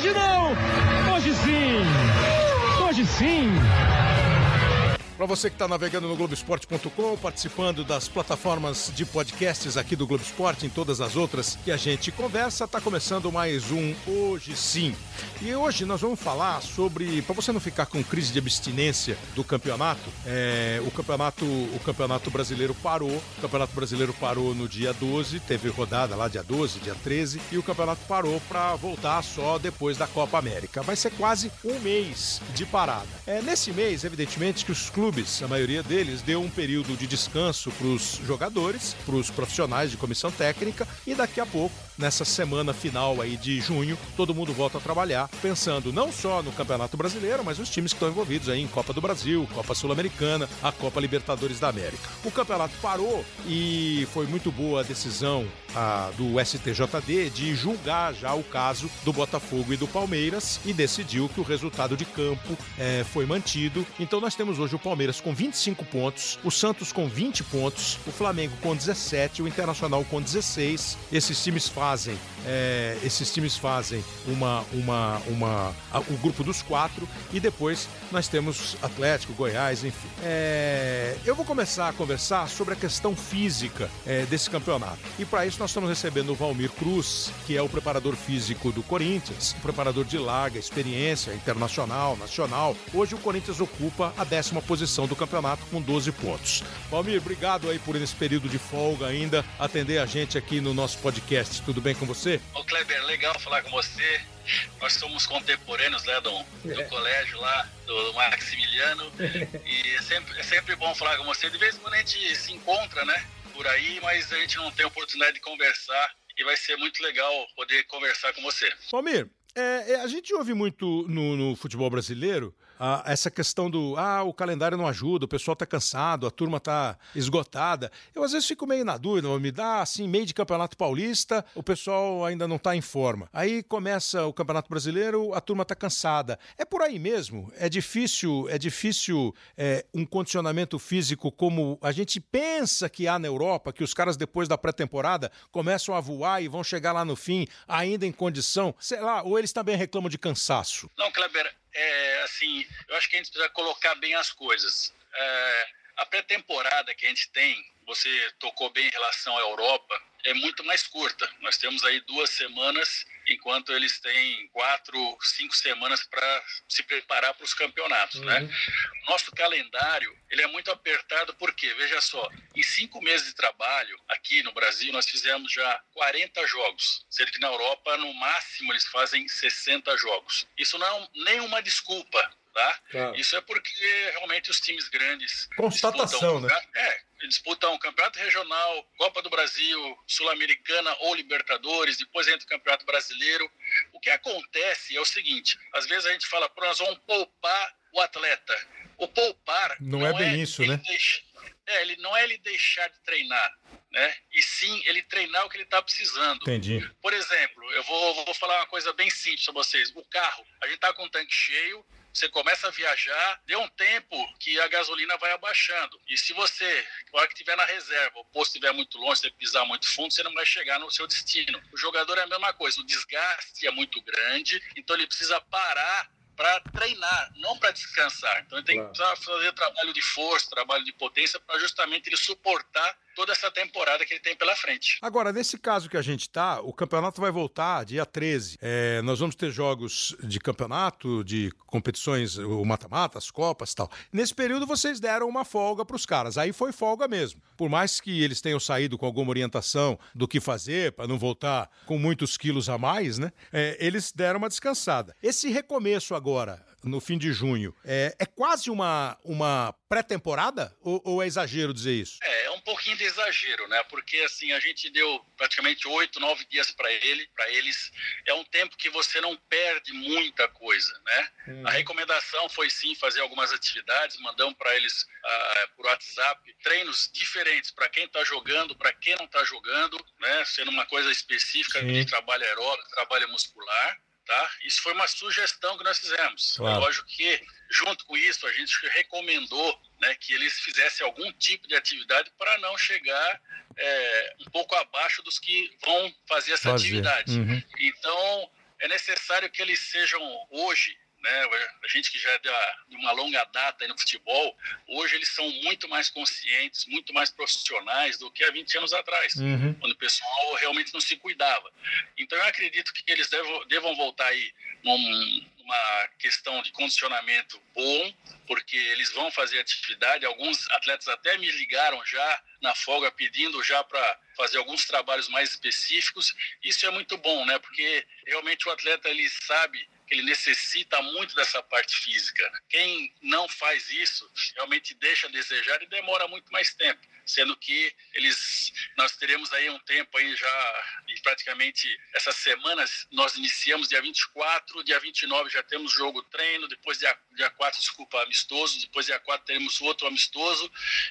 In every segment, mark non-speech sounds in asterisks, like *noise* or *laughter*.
hoje não! Hoje sim! Hoje sim! Para você que está navegando no Globoesporte.com, participando das plataformas de podcasts aqui do Globo Esporte, em todas as outras que a gente conversa, está começando mais um Hoje Sim. E hoje nós vamos falar sobre, para você não ficar com crise de abstinência do campeonato, é, o campeonato o campeonato brasileiro parou, o campeonato brasileiro parou no dia 12, teve rodada lá dia 12, dia 13, e o campeonato parou para voltar só depois da Copa América. Vai ser quase um mês de parada. É nesse mês, evidentemente, que os clubes clubes, a maioria deles, deu um período de descanso para os jogadores, para os profissionais de comissão técnica e daqui a pouco, nessa semana final aí de junho, todo mundo volta a trabalhar, pensando não só no Campeonato Brasileiro, mas os times que estão envolvidos aí em Copa do Brasil, Copa Sul-Americana, a Copa Libertadores da América. O campeonato parou e foi muito boa a decisão a, do STJD de julgar já o caso do Botafogo e do Palmeiras e decidiu que o resultado de campo é, foi mantido. Então nós temos hoje o Palmeiras Palmeiras com 25 pontos, o Santos com 20 pontos, o Flamengo com 17, o Internacional com 16. Esses times fazem, é, esses times fazem uma, uma, uma, o grupo dos quatro e depois nós temos Atlético, Goiás, enfim. É, eu vou começar a conversar sobre a questão física é, desse campeonato. E para isso nós estamos recebendo o Valmir Cruz, que é o preparador físico do Corinthians, preparador de larga experiência internacional, nacional. Hoje o Corinthians ocupa a décima posição posição do campeonato com 12 pontos. Valmir, obrigado aí por esse período de folga ainda atender a gente aqui no nosso podcast. Tudo bem com você? Ô Kleber, legal falar com você. Nós somos contemporâneos, né, do, do é. colégio lá, do Maximiliano. *laughs* e é sempre, é sempre bom falar com você. De vez em quando a gente se encontra, né, por aí, mas a gente não tem oportunidade de conversar. E vai ser muito legal poder conversar com você. Valmir, é, é, a gente ouve muito no, no futebol brasileiro ah, essa questão do ah, o calendário não ajuda, o pessoal tá cansado, a turma tá esgotada. Eu às vezes fico meio na dúvida, me dá assim, meio de campeonato paulista, o pessoal ainda não tá em forma. Aí começa o Campeonato Brasileiro, a turma tá cansada. É por aí mesmo? É difícil, é difícil é, um condicionamento físico como a gente pensa que há na Europa, que os caras depois da pré-temporada começam a voar e vão chegar lá no fim ainda em condição, sei lá, ou eles também reclamam de cansaço? Não, Kleber, é, assim, eu acho que a gente precisa colocar bem as coisas. É, a pré-temporada que a gente tem, você tocou bem em relação à Europa, é muito mais curta. Nós temos aí duas semanas, enquanto eles têm quatro, cinco semanas para se preparar para os campeonatos, né? uhum. né? Nosso calendário ele é muito apertado porque, veja só, em cinco meses de trabalho aqui no Brasil nós fizemos já 40 jogos, sendo que na Europa no máximo eles fazem 60 jogos. Isso não é nenhuma desculpa Tá? Claro. Isso é porque realmente os times grandes constatação, disputam, né? É, disputam campeonato regional, Copa do Brasil, Sul-Americana ou Libertadores, depois entra o Campeonato Brasileiro. O que acontece é o seguinte: às vezes a gente fala, pô, nós vamos poupar o atleta. O poupar não, é não é bem é isso, né? Deixa, é, ele não é ele deixar de treinar, né? E sim ele treinar o que ele está precisando. Entendi. Por exemplo, eu vou, vou falar uma coisa bem simples para vocês. O carro, a gente está com o tanque cheio, você começa a viajar, deu um tempo que a gasolina vai abaixando. E se você, na hora que estiver na reserva, o posto estiver muito longe, você pisar muito fundo, você não vai chegar no seu destino. O jogador é a mesma coisa, o desgaste é muito grande, então ele precisa parar para treinar, não para descansar. Então ele tem que fazer trabalho de força, trabalho de potência para justamente ele suportar toda essa temporada que ele tem pela frente. Agora, nesse caso que a gente está, o campeonato vai voltar dia 13. É, nós vamos ter jogos de campeonato, de competições, o mata-mata, as copas e tal. Nesse período vocês deram uma folga para os caras. Aí foi folga mesmo. Por mais que eles tenham saído com alguma orientação do que fazer, para não voltar com muitos quilos a mais, né? É, eles deram uma descansada. Esse recomeço agora, no fim de junho, é, é quase uma, uma pré-temporada? Ou, ou, é exagero dizer isso? É, é um pouquinho de exagero, né? Porque assim, a gente deu praticamente oito, nove dias para ele, para eles. É um tempo que você não perde muita coisa, né? Hum. A recomendação foi sim fazer algumas atividades, mandamos para eles uh, por WhatsApp treinos diferentes para quem está jogando, para quem não está jogando, né? Sendo uma coisa específica sim. de trabalho aeróbico, trabalho muscular. Tá? Isso foi uma sugestão que nós fizemos. Claro. É lógico que, junto com isso, a gente recomendou né, que eles fizessem algum tipo de atividade para não chegar é, um pouco abaixo dos que vão fazer essa fazer. atividade. Uhum. Então, é necessário que eles sejam hoje né? A gente que já é de uma longa data no futebol, hoje eles são muito mais conscientes, muito mais profissionais do que há 20 anos atrás, uhum. quando o pessoal realmente não se cuidava. Então eu acredito que eles devam, devam voltar aí num, numa questão de condicionamento bom, porque eles vão fazer atividade. Alguns atletas até me ligaram já na folga pedindo já para fazer alguns trabalhos mais específicos. Isso é muito bom, né? Porque realmente o atleta ele sabe ele necessita muito dessa parte física. Quem não faz isso realmente deixa a desejar e demora muito mais tempo, sendo que eles nós teremos aí um tempo aí já e praticamente essas semanas nós iniciamos dia 24, dia 29 já temos jogo treino, depois dia, dia 4, desculpa, amistoso, depois dia 4 teremos outro amistoso.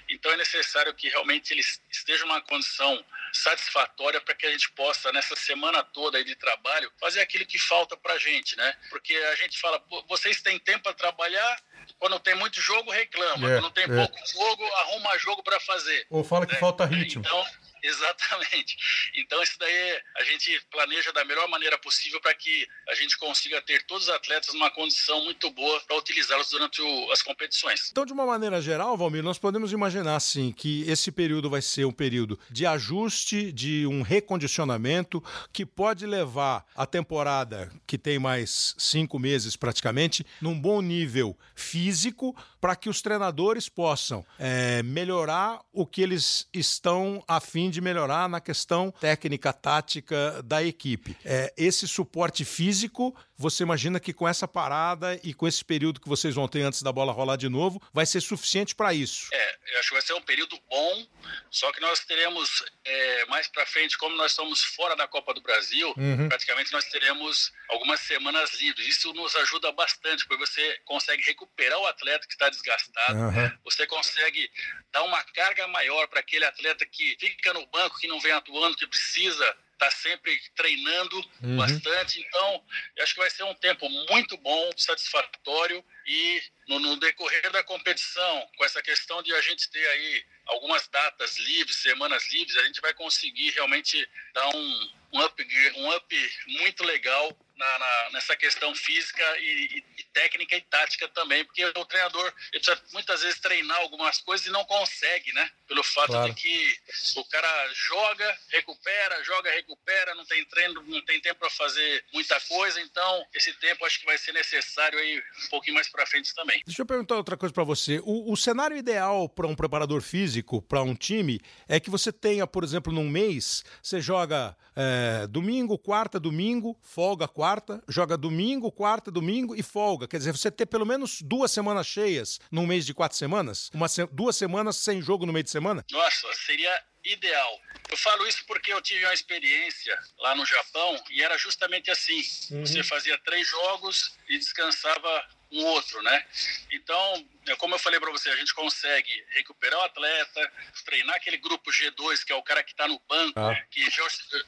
Então é necessário que realmente eles estejam numa condição satisfatória para que a gente possa, nessa semana toda aí de trabalho, fazer aquilo que falta para a gente, né? Porque a gente fala, vocês têm tempo para trabalhar, quando tem muito jogo, reclama. É, quando tem é. pouco jogo, arruma jogo para fazer. Ou fala que né? falta ritmo. Então, *laughs* Exatamente. Então, isso daí a gente planeja da melhor maneira possível para que a gente consiga ter todos os atletas numa condição muito boa para utilizá-los durante o, as competições. Então, de uma maneira geral, Valmir, nós podemos imaginar, assim, que esse período vai ser um período de ajuste, de um recondicionamento, que pode levar a temporada, que tem mais cinco meses praticamente, num bom nível físico, para que os treinadores possam é, melhorar o que eles estão a fim de melhorar na questão técnica, tática da equipe. É, esse suporte físico, você imagina que com essa parada e com esse período que vocês vão ter antes da bola rolar de novo, vai ser suficiente para isso? É, eu acho que vai ser um período bom, só que nós teremos é, mais para frente, como nós estamos fora da Copa do Brasil, uhum. praticamente nós teremos algumas semanas livres. Isso nos ajuda bastante, porque você consegue recuperar o atleta que está desgastado, uhum. você consegue dar uma carga maior para aquele atleta que fica no banco, que não vem atuando, que precisa está sempre treinando uhum. bastante. Então, acho que vai ser um tempo muito bom, satisfatório e no, no, decorrer da competição, com essa questão de a gente ter aí algumas datas livres, semanas livres, a gente vai conseguir realmente dar um, um, up, um up muito legal na, na, nessa questão física e, e, técnica e tática também, porque o treinador ele precisa muitas vezes treinar algumas coisas e não consegue, né? Pelo fato claro. de que o cara joga, recupera, joga, recupera, não tem treino, não tem tempo para fazer muita coisa, então esse tempo acho que vai ser necessário aí um pouquinho mais para frente também. Deixa eu perguntar outra coisa para você. O, o cenário ideal para um preparador físico, para um time, é que você tenha, por exemplo, num mês, você joga é, domingo, quarta, domingo, folga quarta, joga domingo, quarta, domingo e folga. Quer dizer, você ter pelo menos duas semanas cheias num mês de quatro semanas, uma, duas semanas sem jogo no meio de semana? Nossa, seria ideal. Eu falo isso porque eu tive uma experiência lá no Japão e era justamente assim. Uhum. Você fazia três jogos e descansava um outro, né? Então, é como eu falei para você, a gente consegue recuperar o atleta, treinar aquele grupo G2, que é o cara que está no banco, ah. que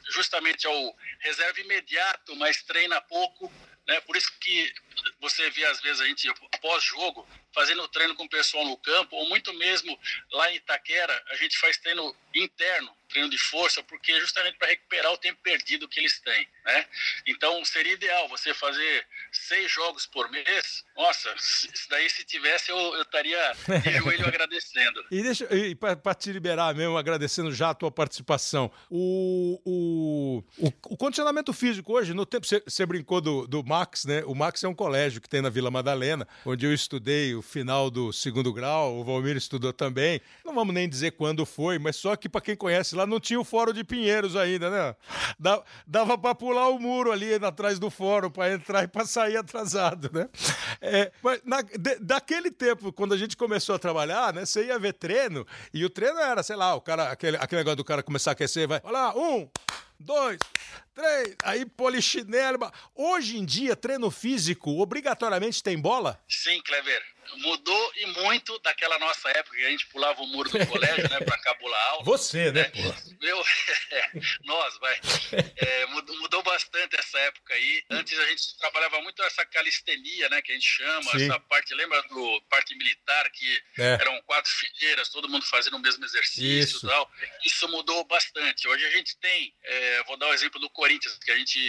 justamente é o reserva imediato, mas treina pouco, né? Por isso que você vê às vezes a gente pós-jogo fazendo treino com o pessoal no campo, ou muito mesmo lá em Itaquera, a gente faz treino interno, treino de força, porque é justamente para recuperar o tempo perdido que eles têm, né? Então seria ideal você fazer seis jogos por mês. Nossa, isso daí se tivesse eu, eu estaria de *laughs* joelho agradecendo. E deixa e para te liberar mesmo, agradecendo já a tua participação. O, o, o, o condicionamento físico hoje, no tempo você brincou do, do Max, né? O Max é um colégio que tem na Vila Madalena, onde eu estudei o final do segundo grau, o Valmir estudou também. Não vamos nem dizer quando foi, mas só que para quem conhece lá não tinha o Fórum de Pinheiros ainda, né? Dava para pular o muro ali atrás do fórum para entrar e para sair atrasado, né? É, mas na, de, daquele tempo, quando a gente começou a trabalhar, né? Você ia ver treino e o treino era, sei lá, o cara, aquele, aquele negócio do cara começar a aquecer, vai, olha lá, um, dois, três, aí polichinelo. Hoje em dia, treino físico obrigatoriamente tem bola? Sim, Clever mudou e muito daquela nossa época que a gente pulava o muro do *laughs* colégio, né, para cabula alto. Você, né? né? Eu, *laughs* é, nós, vai. É, mudou, mudou, bastante essa época aí. Antes a gente trabalhava muito essa calistenia, né, que a gente chama, Sim. essa parte, lembra do parte militar que é. eram quatro fileiras, todo mundo fazendo o mesmo exercício Isso. e tal. Isso mudou bastante. Hoje a gente tem, é, vou dar o exemplo do Corinthians, que a gente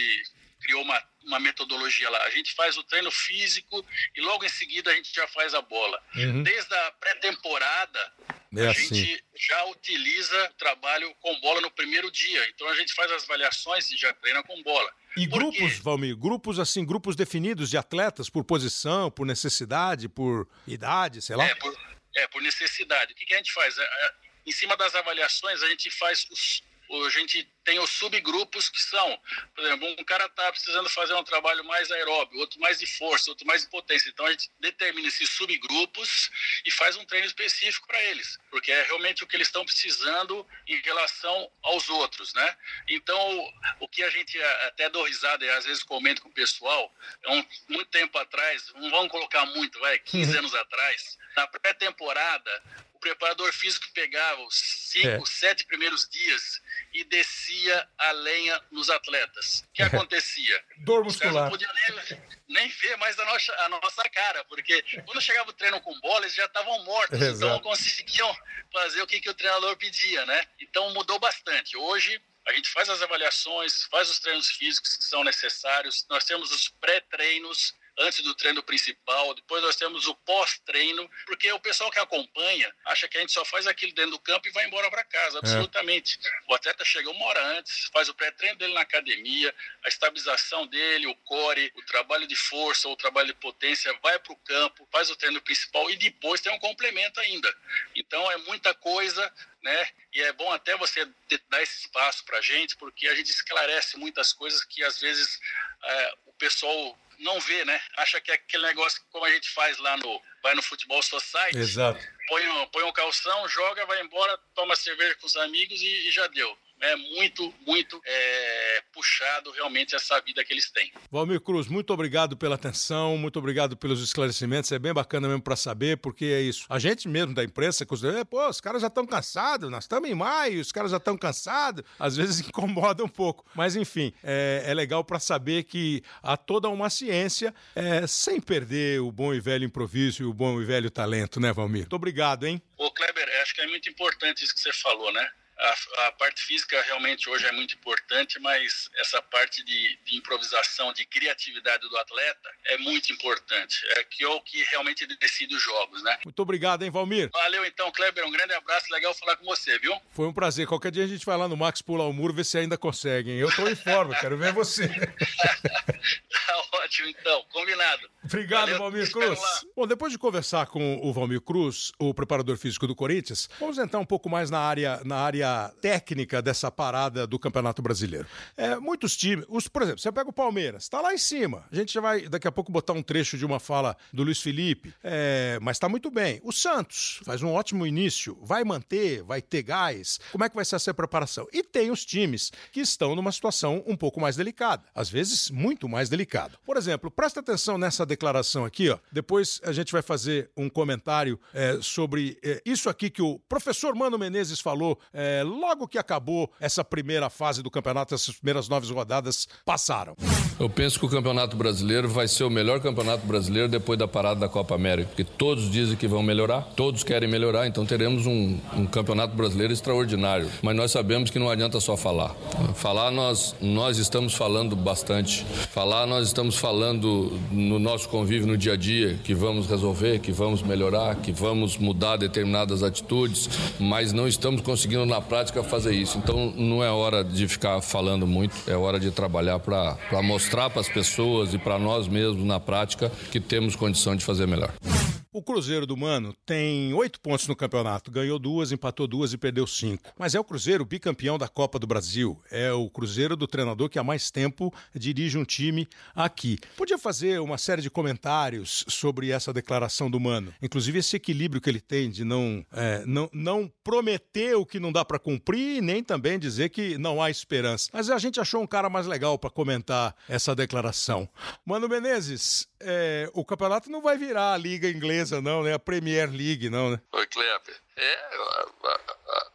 criou uma, uma metodologia lá. A gente faz o treino físico e logo em seguida a gente já faz a bola. Uhum. Desde a pré-temporada, é a assim. gente já utiliza trabalho com bola no primeiro dia. Então a gente faz as avaliações e já treina com bola. E Por grupos, quê? Valmir, grupos assim, grupos definidos de atletas por posição, por necessidade, por idade, sei lá? É, por, é, por necessidade. O que, que a gente faz? É, é, em cima das avaliações, a gente faz os, a gente tem os subgrupos que são, por exemplo, um cara está precisando fazer um trabalho mais aeróbio, outro mais de força, outro mais de potência. Então a gente determina esses subgrupos e faz um treino específico para eles, porque é realmente o que eles estão precisando em relação aos outros, né? Então o que a gente até dou risada e às vezes comento com o pessoal, é um, muito tempo atrás, não vamos colocar muito, vai, 15 uhum. *laughs* anos atrás, na pré-temporada, preparador físico pegava os cinco, é. sete primeiros dias e descia a lenha nos atletas. O que é. acontecia? Dor muscular. Os não podiam nem, nem ver mais a nossa, a nossa cara, porque quando chegava o treino com bola, eles já estavam mortos, Exato. então não conseguiam fazer o que, que o treinador pedia, né? Então mudou bastante. Hoje a gente faz as avaliações, faz os treinos físicos que são necessários, nós temos os pré-treinos, antes do treino principal, depois nós temos o pós-treino, porque o pessoal que acompanha acha que a gente só faz aquilo dentro do campo e vai embora para casa, é. absolutamente. É. O atleta chega uma hora antes, faz o pré-treino dele na academia, a estabilização dele, o core, o trabalho de força, o trabalho de potência, vai para o campo, faz o treino principal e depois tem um complemento ainda. Então é muita coisa, né? E é bom até você dar esse espaço para a gente, porque a gente esclarece muitas coisas que às vezes é, o pessoal não vê, né? Acha que é aquele negócio como a gente faz lá no. Vai no futebol society. Exato. Põe um, põe um calção, joga, vai embora, toma cerveja com os amigos e, e já deu é muito, muito é, puxado realmente essa vida que eles têm. Valmir Cruz, muito obrigado pela atenção, muito obrigado pelos esclarecimentos, é bem bacana mesmo para saber, porque é isso. A gente mesmo da imprensa considera, pô, os caras já estão cansados, nós estamos em maio, os caras já estão cansados, às vezes *laughs* incomoda um pouco, mas enfim, é, é legal para saber que há toda uma ciência é, sem perder o bom e velho improviso e o bom e velho talento, né, Valmir? Muito obrigado, hein? Ô, Kleber, acho que é muito importante isso que você falou, né? A, a, parte física realmente hoje é muito importante, mas essa parte de, de, improvisação, de criatividade do atleta é muito importante. É que é o que realmente decide os jogos, né? Muito obrigado, hein, Valmir? Valeu então, Kleber. Um grande abraço, legal falar com você, viu? Foi um prazer. Qualquer dia a gente vai lá no Max pular o muro, ver se ainda conseguem. Eu tô em forma, quero ver você. *laughs* tá ótimo, então. Combinado. Obrigado, Valeu, Valmir Cruz. Bom, depois de conversar com o Valmir Cruz, o preparador físico do Corinthians, vamos entrar um pouco mais na área, na área técnica dessa parada do Campeonato Brasileiro. É, muitos times, os, por exemplo, você pega o Palmeiras, está lá em cima. A gente já vai daqui a pouco botar um trecho de uma fala do Luiz Felipe, é, mas está muito bem. O Santos faz um ótimo início, vai manter, vai ter gás. Como é que vai ser essa preparação? E tem os times que estão numa situação um pouco mais delicada, às vezes muito mais delicada. Por exemplo, presta atenção nessa declaração aqui, ó. Depois a gente vai fazer um comentário é, sobre é, isso aqui que o professor Mano Menezes falou é, logo que acabou essa primeira fase do campeonato, essas primeiras nove rodadas passaram. Eu penso que o Campeonato Brasileiro vai ser o melhor Campeonato Brasileiro depois da parada da Copa América, porque todos dizem que vão melhorar, todos querem melhorar, então teremos um, um Campeonato Brasileiro extraordinário. Mas nós sabemos que não adianta só falar. Falar, nós, nós estamos falando bastante. Falar, nós estamos falando no nosso convívio no dia a dia, que vamos resolver, que vamos melhorar, que vamos mudar determinadas atitudes, mas não estamos conseguindo na prática fazer isso. Então não é hora de ficar falando muito, é hora de trabalhar para mostrar para as pessoas e para nós mesmos na prática que temos condição de fazer melhor. O Cruzeiro do Mano tem oito pontos no campeonato, ganhou duas, empatou duas e perdeu cinco. Mas é o Cruzeiro bicampeão da Copa do Brasil. É o Cruzeiro do treinador que há mais tempo dirige um time aqui. Podia fazer uma série de comentários sobre essa declaração do Mano, inclusive esse equilíbrio que ele tem de não, é, não, não prometer o que não dá para cumprir nem também dizer que não há esperança. Mas a gente achou um cara mais legal para comentar essa declaração. Mano Menezes, é, o campeonato não vai virar a liga inglesa, não, né? A Premier League, não, né? Oi, Kleber. É, a,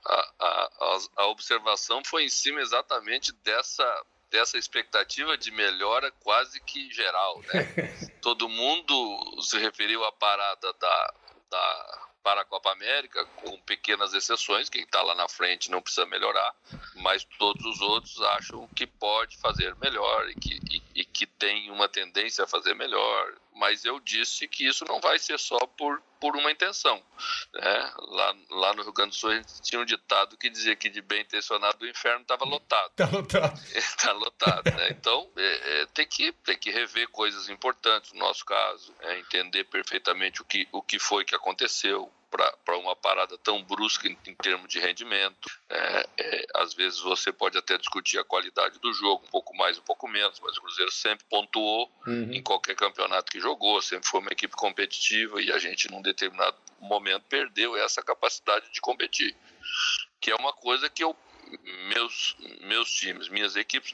a, a, a, observação foi em cima exatamente dessa, dessa expectativa de melhora quase que geral, né? *laughs* Todo mundo se referiu à parada da, da para a Copa América, com pequenas exceções, quem está lá na frente não precisa melhorar, mas todos os outros acham que pode fazer melhor e que, e, e que tem uma tendência a fazer melhor. Mas eu disse que isso não vai ser só por, por uma intenção. Né? Lá, lá no Rio Grande do Sul a gente tinha um ditado que dizia que de bem intencionado o inferno estava lotado. Está lotado. Está *laughs* lotado. Né? Então é, é, tem, que, tem que rever coisas importantes no nosso caso, é, entender perfeitamente o que, o que foi que aconteceu, para uma parada tão brusca em, em termos de rendimento. É, é, às vezes você pode até discutir a qualidade do jogo, um pouco mais, um pouco menos, mas o Cruzeiro sempre pontuou uhum. em qualquer campeonato que jogou, sempre foi uma equipe competitiva e a gente, num determinado momento, perdeu essa capacidade de competir, que é uma coisa que eu meus, meus times, minhas equipes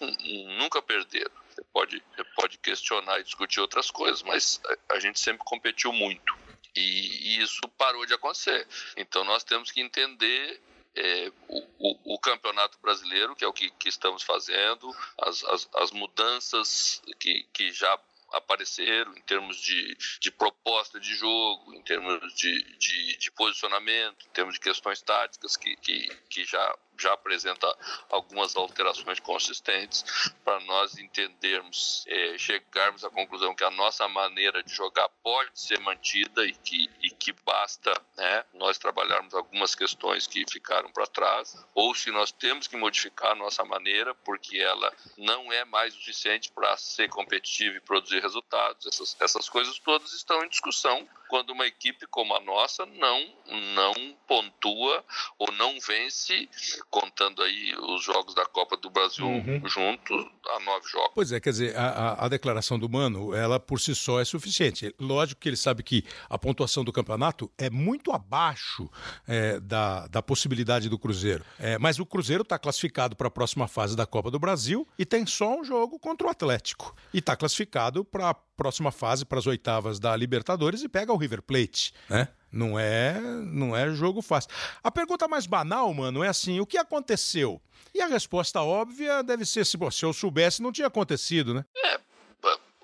nunca perderam. Você pode, você pode questionar e discutir outras coisas, mas a, a gente sempre competiu muito. E, e isso parou de acontecer. Então nós temos que entender é, o, o, o, campeonato brasileiro, que é o que, que estamos fazendo, as, as, as, mudanças que, que já apareceram em termos de, de proposta de jogo, em termos de, de, de posicionamento, em termos de questões táticas que, que, que já já apresenta algumas alterações consistentes para nós entendermos, é, chegarmos à conclusão que a nossa maneira de jogar pode ser mantida e que, e que basta né, nós trabalharmos algumas questões que ficaram para trás, ou se nós temos que modificar a nossa maneira porque ela não é mais suficiente para ser competitiva e produzir resultados. Essas, essas coisas todas estão em discussão quando uma equipe como a nossa não, não pontua ou não vence contando aí os jogos da Copa do Brasil uhum. juntos, a nove jogos. Pois é, quer dizer, a, a, declaração do Mano, ela por si só é suficiente. Lógico que ele sabe que a pontuação do campeonato é muito abaixo é, da, da possibilidade do Cruzeiro. É, mas o Cruzeiro está classificado para a próxima fase da Copa do Brasil e tem só um jogo contra o Atlético. E está classificado para a próxima fase, para as oitavas da Libertadores e pega o River Plate, né? Não é, não é jogo fácil. A pergunta mais banal, mano, é assim: o que aconteceu? E a resposta óbvia deve ser: se, se eu soubesse, não tinha acontecido, né? É,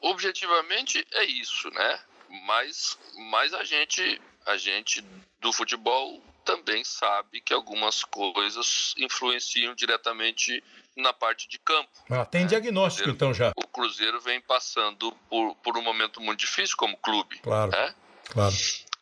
objetivamente é isso, né? Mas, mas a gente, a gente do futebol também sabe que algumas coisas influenciam diretamente na parte de campo. Ah, tem né? diagnóstico Cruzeiro, então já. O Cruzeiro vem passando por, por um momento muito difícil como clube. Claro. Né? Claro.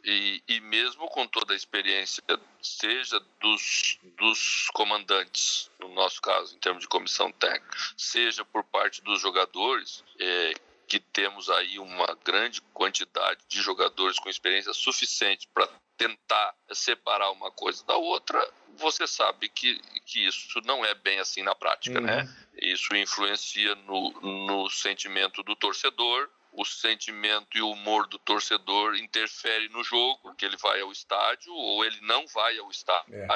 E, e mesmo com toda a experiência, seja dos, dos comandantes, no nosso caso, em termos de comissão técnica, seja por parte dos jogadores, é, que temos aí uma grande quantidade de jogadores com experiência suficiente para tentar separar uma coisa da outra, você sabe que, que isso não é bem assim na prática, né? uhum. né? Isso influencia no, no sentimento do torcedor, o sentimento e o humor do torcedor interfere no jogo, porque ele vai ao estádio ou ele não vai ao estádio. É.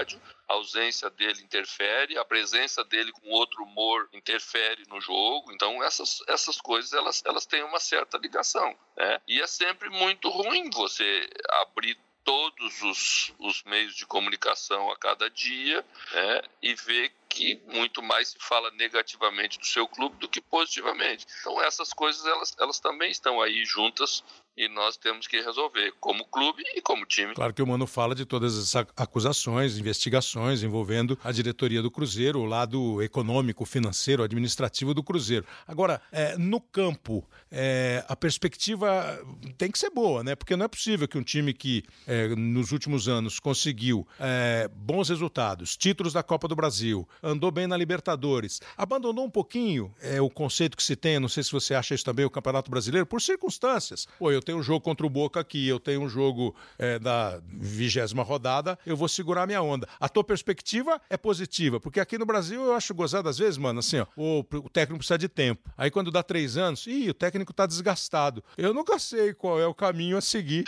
A ausência dele interfere, a presença dele com outro humor interfere no jogo. Então essas, essas coisas elas, elas têm uma certa ligação, né? E é sempre muito ruim você abrir todos os, os meios de comunicação a cada dia né, e ver que muito mais se fala negativamente do seu clube do que positivamente. Então essas coisas elas, elas também estão aí juntas e nós temos que resolver como clube e como time. Claro que o Mano fala de todas essas acusações, investigações envolvendo a diretoria do Cruzeiro, o lado econômico, financeiro, administrativo do Cruzeiro. Agora, é, no campo, é, a perspectiva tem que ser boa, né? Porque não é possível que um time que é, nos últimos anos conseguiu é, bons resultados, títulos da Copa do Brasil, andou bem na Libertadores, abandonou um pouquinho é, o conceito que se tem, não sei se você acha isso também, o Campeonato Brasileiro, por circunstâncias. Pô, eu tenho um jogo contra o Boca aqui, eu tenho um jogo é, da vigésima rodada, eu vou segurar minha onda. A tua perspectiva é positiva, porque aqui no Brasil eu acho gozado às vezes, mano, assim, ó, o, o técnico precisa de tempo. Aí quando dá três anos, ih, o técnico tá desgastado. Eu nunca sei qual é o caminho a seguir.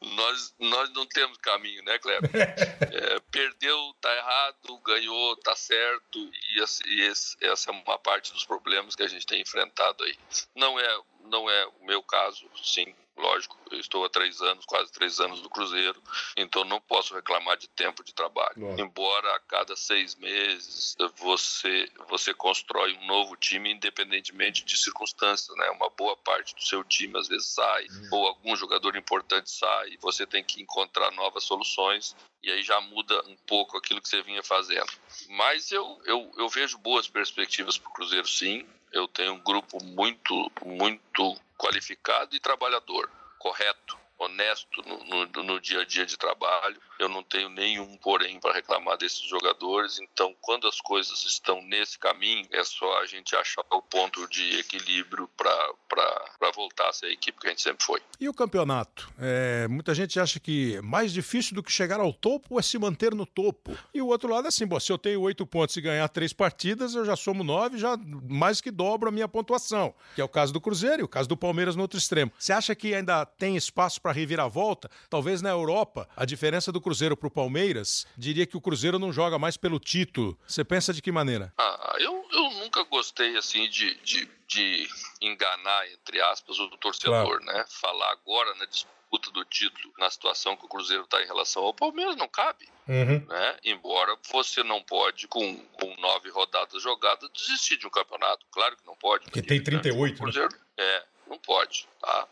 Nós, nós não temos caminho, né, Kleber? *laughs* é, perdeu, tá errado, ganhou, tá certo, e, esse, e esse, essa é uma parte dos problemas que a gente tem enfrentado aí. Não é não é o meu caso, sim, lógico, eu estou há três anos, quase três anos do Cruzeiro, então não posso reclamar de tempo de trabalho. Embora a cada seis meses você, você constrói um novo time, independentemente de circunstâncias, né? Uma boa parte do seu time às vezes sai, uhum. ou algum jogador importante sai, você tem que encontrar novas soluções e aí já muda um pouco aquilo que você vinha fazendo. Mas eu, eu, eu vejo boas perspectivas para o Cruzeiro, sim. Eu tenho um grupo muito, muito qualificado e trabalhador, correto, honesto no, no, no, dia a dia de trabalho. Eu não tenho nenhum porém para reclamar desses jogadores. Então, quando as coisas estão nesse caminho, é só a gente achar o ponto de equilíbrio para voltar a ser a equipe que a gente sempre foi. E o campeonato? É, muita gente acha que mais difícil do que chegar ao topo é se manter no topo. E o outro lado é assim: bom, se eu tenho oito pontos e ganhar três partidas, eu já somo nove, já mais que dobro a minha pontuação. Que é o caso do Cruzeiro e o caso do Palmeiras no outro extremo. Você acha que ainda tem espaço para reviravolta. Talvez na Europa, a diferença do Cruzeiro para o Palmeiras diria que o Cruzeiro não joga mais pelo título. Você pensa de que maneira? Ah, eu, eu nunca gostei assim de, de, de enganar, entre aspas, o torcedor, claro. né? Falar agora na disputa do título, na situação que o Cruzeiro está em relação ao Palmeiras, não cabe. Uhum. Né? Embora você não pode, com, com nove rodadas jogadas, desistir de um campeonato. Claro que não pode. Porque tem 38, né? Cruzeiro, né? É, não pode, tá?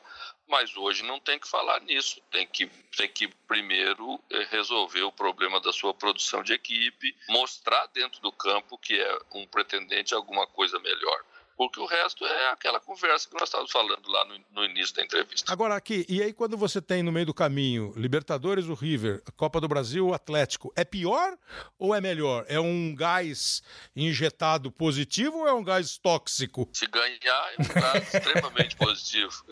Mas hoje não tem que falar nisso, tem que, tem que primeiro eh, resolver o problema da sua produção de equipe, mostrar dentro do campo que é um pretendente a alguma coisa melhor porque o resto é aquela conversa que nós estávamos falando lá no, no, início da entrevista. Agora aqui, e aí quando você tem no meio do caminho Libertadores, o River, Copa do Brasil, o Atlético, é pior ou é melhor? É um gás injetado positivo ou é um gás tóxico? Se ganhar, é um gás *laughs* extremamente positivo.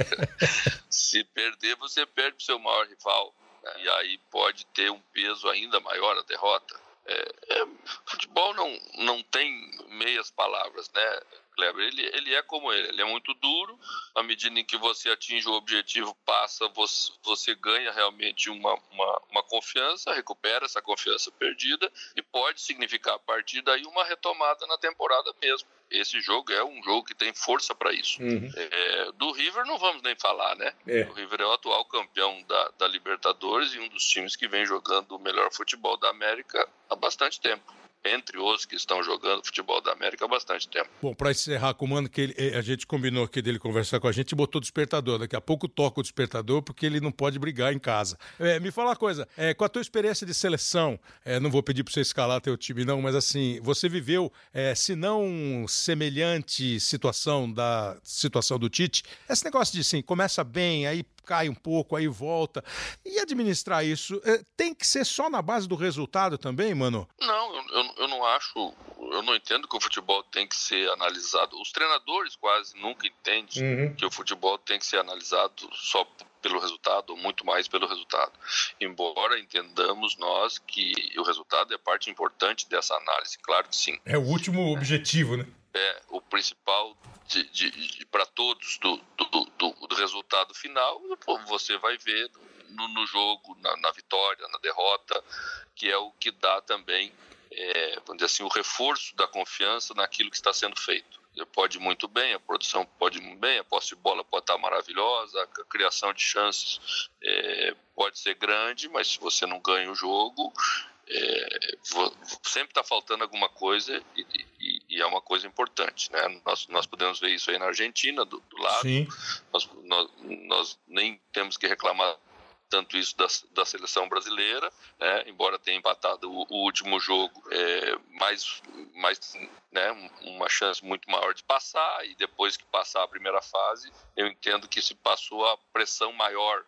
*laughs* Se perder, você perde o seu maior rival. E aí pode ter um peso ainda maior a derrota. É, é, futebol não, não tem meias palavras, né, Kleber? Ele, ele é como ele, ele é muito duro. À medida em que você atinge o objetivo, passa, você, você ganha realmente uma, uma, uma confiança, recupera essa confiança perdida e pode significar a partir daí uma retomada na temporada mesmo esse jogo é um jogo que tem força para isso. Uhum. É, do River não vamos nem falar, né? É. O River é o atual campeão da, da Libertadores e um dos times que vem jogando o melhor futebol da América há bastante tempo entre os que estão jogando futebol da América há bastante tempo. Bom, para encerrar com o Mano, que ele, eh, a gente combinou aqui dele conversar com a gente e botou o despertador. Daqui a pouco toca o despertador porque ele não pode brigar em casa. É, me fala uma coisa, é, com a tua experiência de seleção, é, não vou pedir para você escalar teu time não, mas assim, você viveu, é, se não semelhante situação da situação do Tite, esse negócio de assim, começa bem, aí cai um pouco, aí volta. E administrar isso é, tem que ser só na base do resultado também, mano? Não, eu, eu não acho, eu não entendo que o futebol tem que ser analisado. Os treinadores quase nunca entendem uhum. que o futebol tem que ser analisado só pelo resultado, ou muito mais pelo resultado. Embora entendamos nós que o resultado é parte importante dessa análise, claro que sim. É o último objetivo, né? É, o principal de, de, de para todos do, do, do, do, resultado final, você vai ver no, no jogo, na, na, vitória, na derrota, que é o que dá também, é, vamos dizer assim, o reforço da confiança naquilo que está sendo feito. Pode muito bem, a produção pode muito bem, a posse de bola pode estar maravilhosa, a criação de chances é, pode ser grande, mas se você não ganha o jogo, é, sempre está faltando alguma coisa e, e, é uma coisa importante, né? Nós, nós podemos ver isso aí na Argentina, do, do lado. Nós, nós, nós, nem temos que reclamar tanto isso da, da seleção brasileira, né? embora tenha empatado o, o último jogo, é, mais, mais né, uma chance muito maior de passar e depois que passar a primeira fase, eu entendo que se passou a pressão maior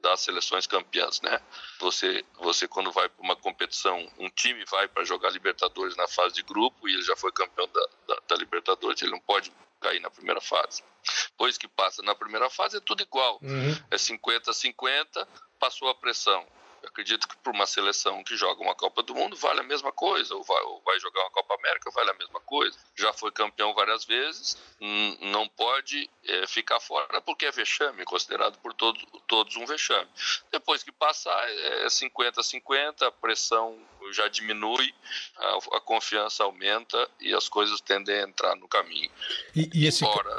das seleções campeãs, né? Você, você quando vai para uma competição, um time vai para jogar Libertadores na fase de grupo e ele já foi campeão da, da, da Libertadores, ele não pode cair na primeira fase. Pois que passa na primeira fase é tudo igual, uhum. é 50-50, passou a pressão. Eu acredito que para uma seleção que joga uma Copa do Mundo vale a mesma coisa, ou vai, ou vai, jogar uma Copa América vale a mesma coisa. Já foi campeão várias vezes, não pode é, ficar fora porque é vexame, considerado por todos, todos um vexame. Depois que passar, é 50-50, a pressão já diminui, a, a, confiança aumenta e as coisas tendem a entrar no caminho. E, e esse... Embora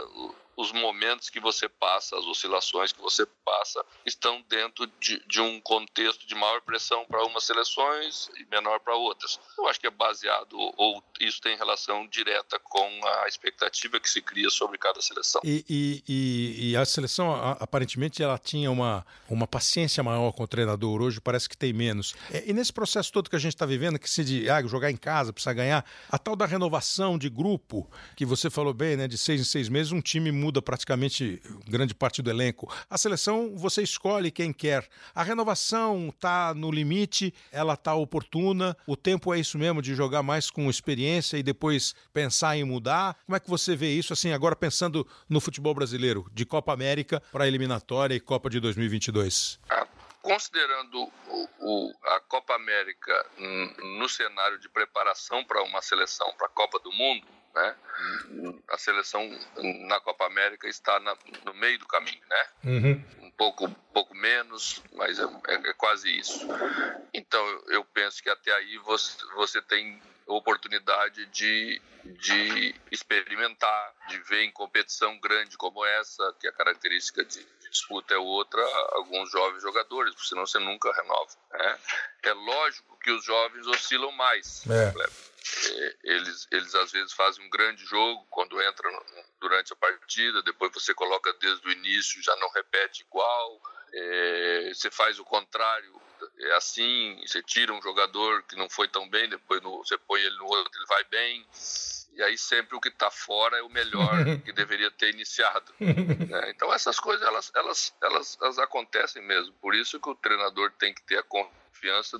os momentos que você passa, as oscilações que você passa, estão dentro de, de um contexto de maior pressão para umas seleções e menor para outras. Eu acho que é baseado, ou isso tem relação direta com a expectativa que se cria sobre cada seleção. E, e, e, e a seleção, aparentemente, ela tinha uma, uma paciência maior com o treinador, hoje parece que tem menos. É, e nesse processo todo que a gente está vivendo, que se de ah, jogar em casa, precisa ganhar, a tal da renovação de grupo, que você falou bem, né, de seis em seis meses, um time muda praticamente grande parte do elenco. A seleção, você escolhe quem quer. A renovação está no limite, ela está oportuna, o tempo é isso mesmo, de jogar mais com experiência e depois pensar em mudar. Como é que você vê isso, assim, agora pensando no futebol brasileiro, de Copa América para eliminatória e Copa de 2022? Ah, considerando o, a Copa América no cenário de preparação para uma seleção para a Copa do Mundo, né? A seleção na Copa América está na, no meio do caminho, né? Uhum. Um pouco, pouco menos, mas é, é, é, quase isso. Então eu penso que até aí você, você tem oportunidade de, de experimentar, de ver em competição grande como essa, que a característica de disputa é outra, alguns jovens jogadores, senão você nunca renova. Né? É lógico que os jovens oscilam mais. É. É, eles, eles às vezes fazem um grande jogo quando entram durante a partida, depois você coloca desde o início, já não repete igual. É, você faz o contrário, é assim, você tira um jogador que não foi tão bem, depois no, você põe ele no outro, ele vai bem. E aí sempre o que está fora é o melhor *laughs* que deveria ter iniciado. Né? Então essas coisas elas, elas, elas, elas acontecem mesmo. Por isso que o treinador tem que ter a confiança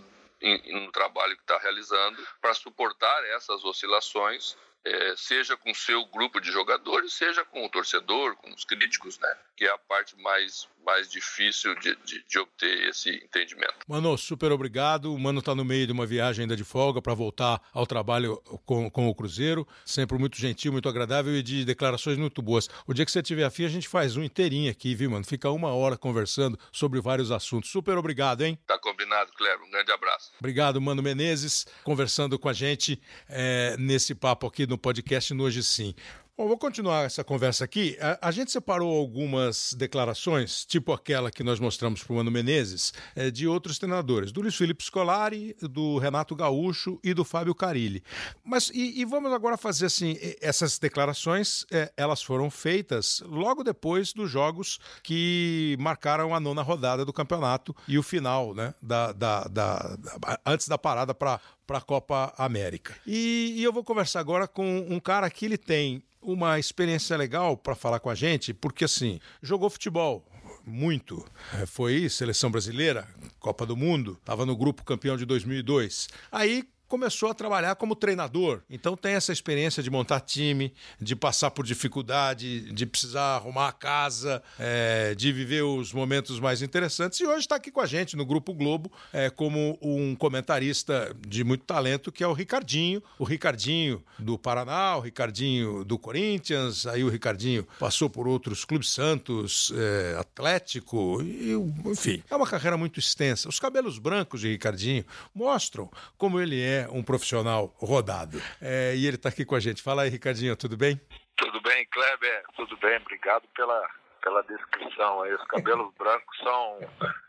no trabalho que está realizando para suportar essas oscilações é, seja com seu grupo de jogadores, seja com o torcedor, com os críticos, né? Que é a parte mais, mais difícil de, de, de obter esse entendimento. Mano, super obrigado. O Mano está no meio de uma viagem ainda de folga para voltar ao trabalho com, com o Cruzeiro. Sempre muito gentil, muito agradável e de declarações muito boas. O dia que você tiver afim, a gente faz um inteirinho aqui, viu, mano? Fica uma hora conversando sobre vários assuntos. Super obrigado, hein? Tá combinado, Cleber. Um grande abraço. Obrigado, Mano Menezes, conversando com a gente é, nesse papo aqui no podcast no Hoje Sim. Bom, vou continuar essa conversa aqui. A, a, gente separou algumas declarações, tipo aquela que nós mostramos para o Mano Menezes, é, de outros treinadores, do Luiz Felipe Scolari, do Renato Gaúcho e do Fábio Carilli. Mas, e, e vamos agora fazer assim, essas declarações, é, elas foram feitas logo depois dos jogos que marcaram a nona rodada do campeonato e o final, né, da, da, da, da antes da parada para para a Copa América. E, e, eu vou conversar agora com um cara que ele tem uma experiência legal para falar com a gente, porque assim, jogou futebol, muito. É, foi seleção brasileira, Copa do Mundo, estava no grupo campeão de 2002. Aí começou a trabalhar como treinador. Então tem essa experiência de montar time, de passar por dificuldade, de precisar arrumar a casa, é, de viver os momentos mais interessantes. E hoje está aqui com a gente no Grupo Globo é, como um comentarista de muito talento, que é o Ricardinho. O Ricardinho do Paraná, o Ricardinho do Corinthians, aí o Ricardinho passou por outros clubes Santos, é, Atlético, e, enfim, é uma carreira muito extensa. Os cabelos brancos de Ricardinho mostram como ele é um profissional rodado. É, e ele está aqui com a gente. Fala aí, Ricardinho, tudo bem? Tudo bem, Kleber? Tudo bem, obrigado pela, pela descrição aí. Os cabelos *laughs* brancos são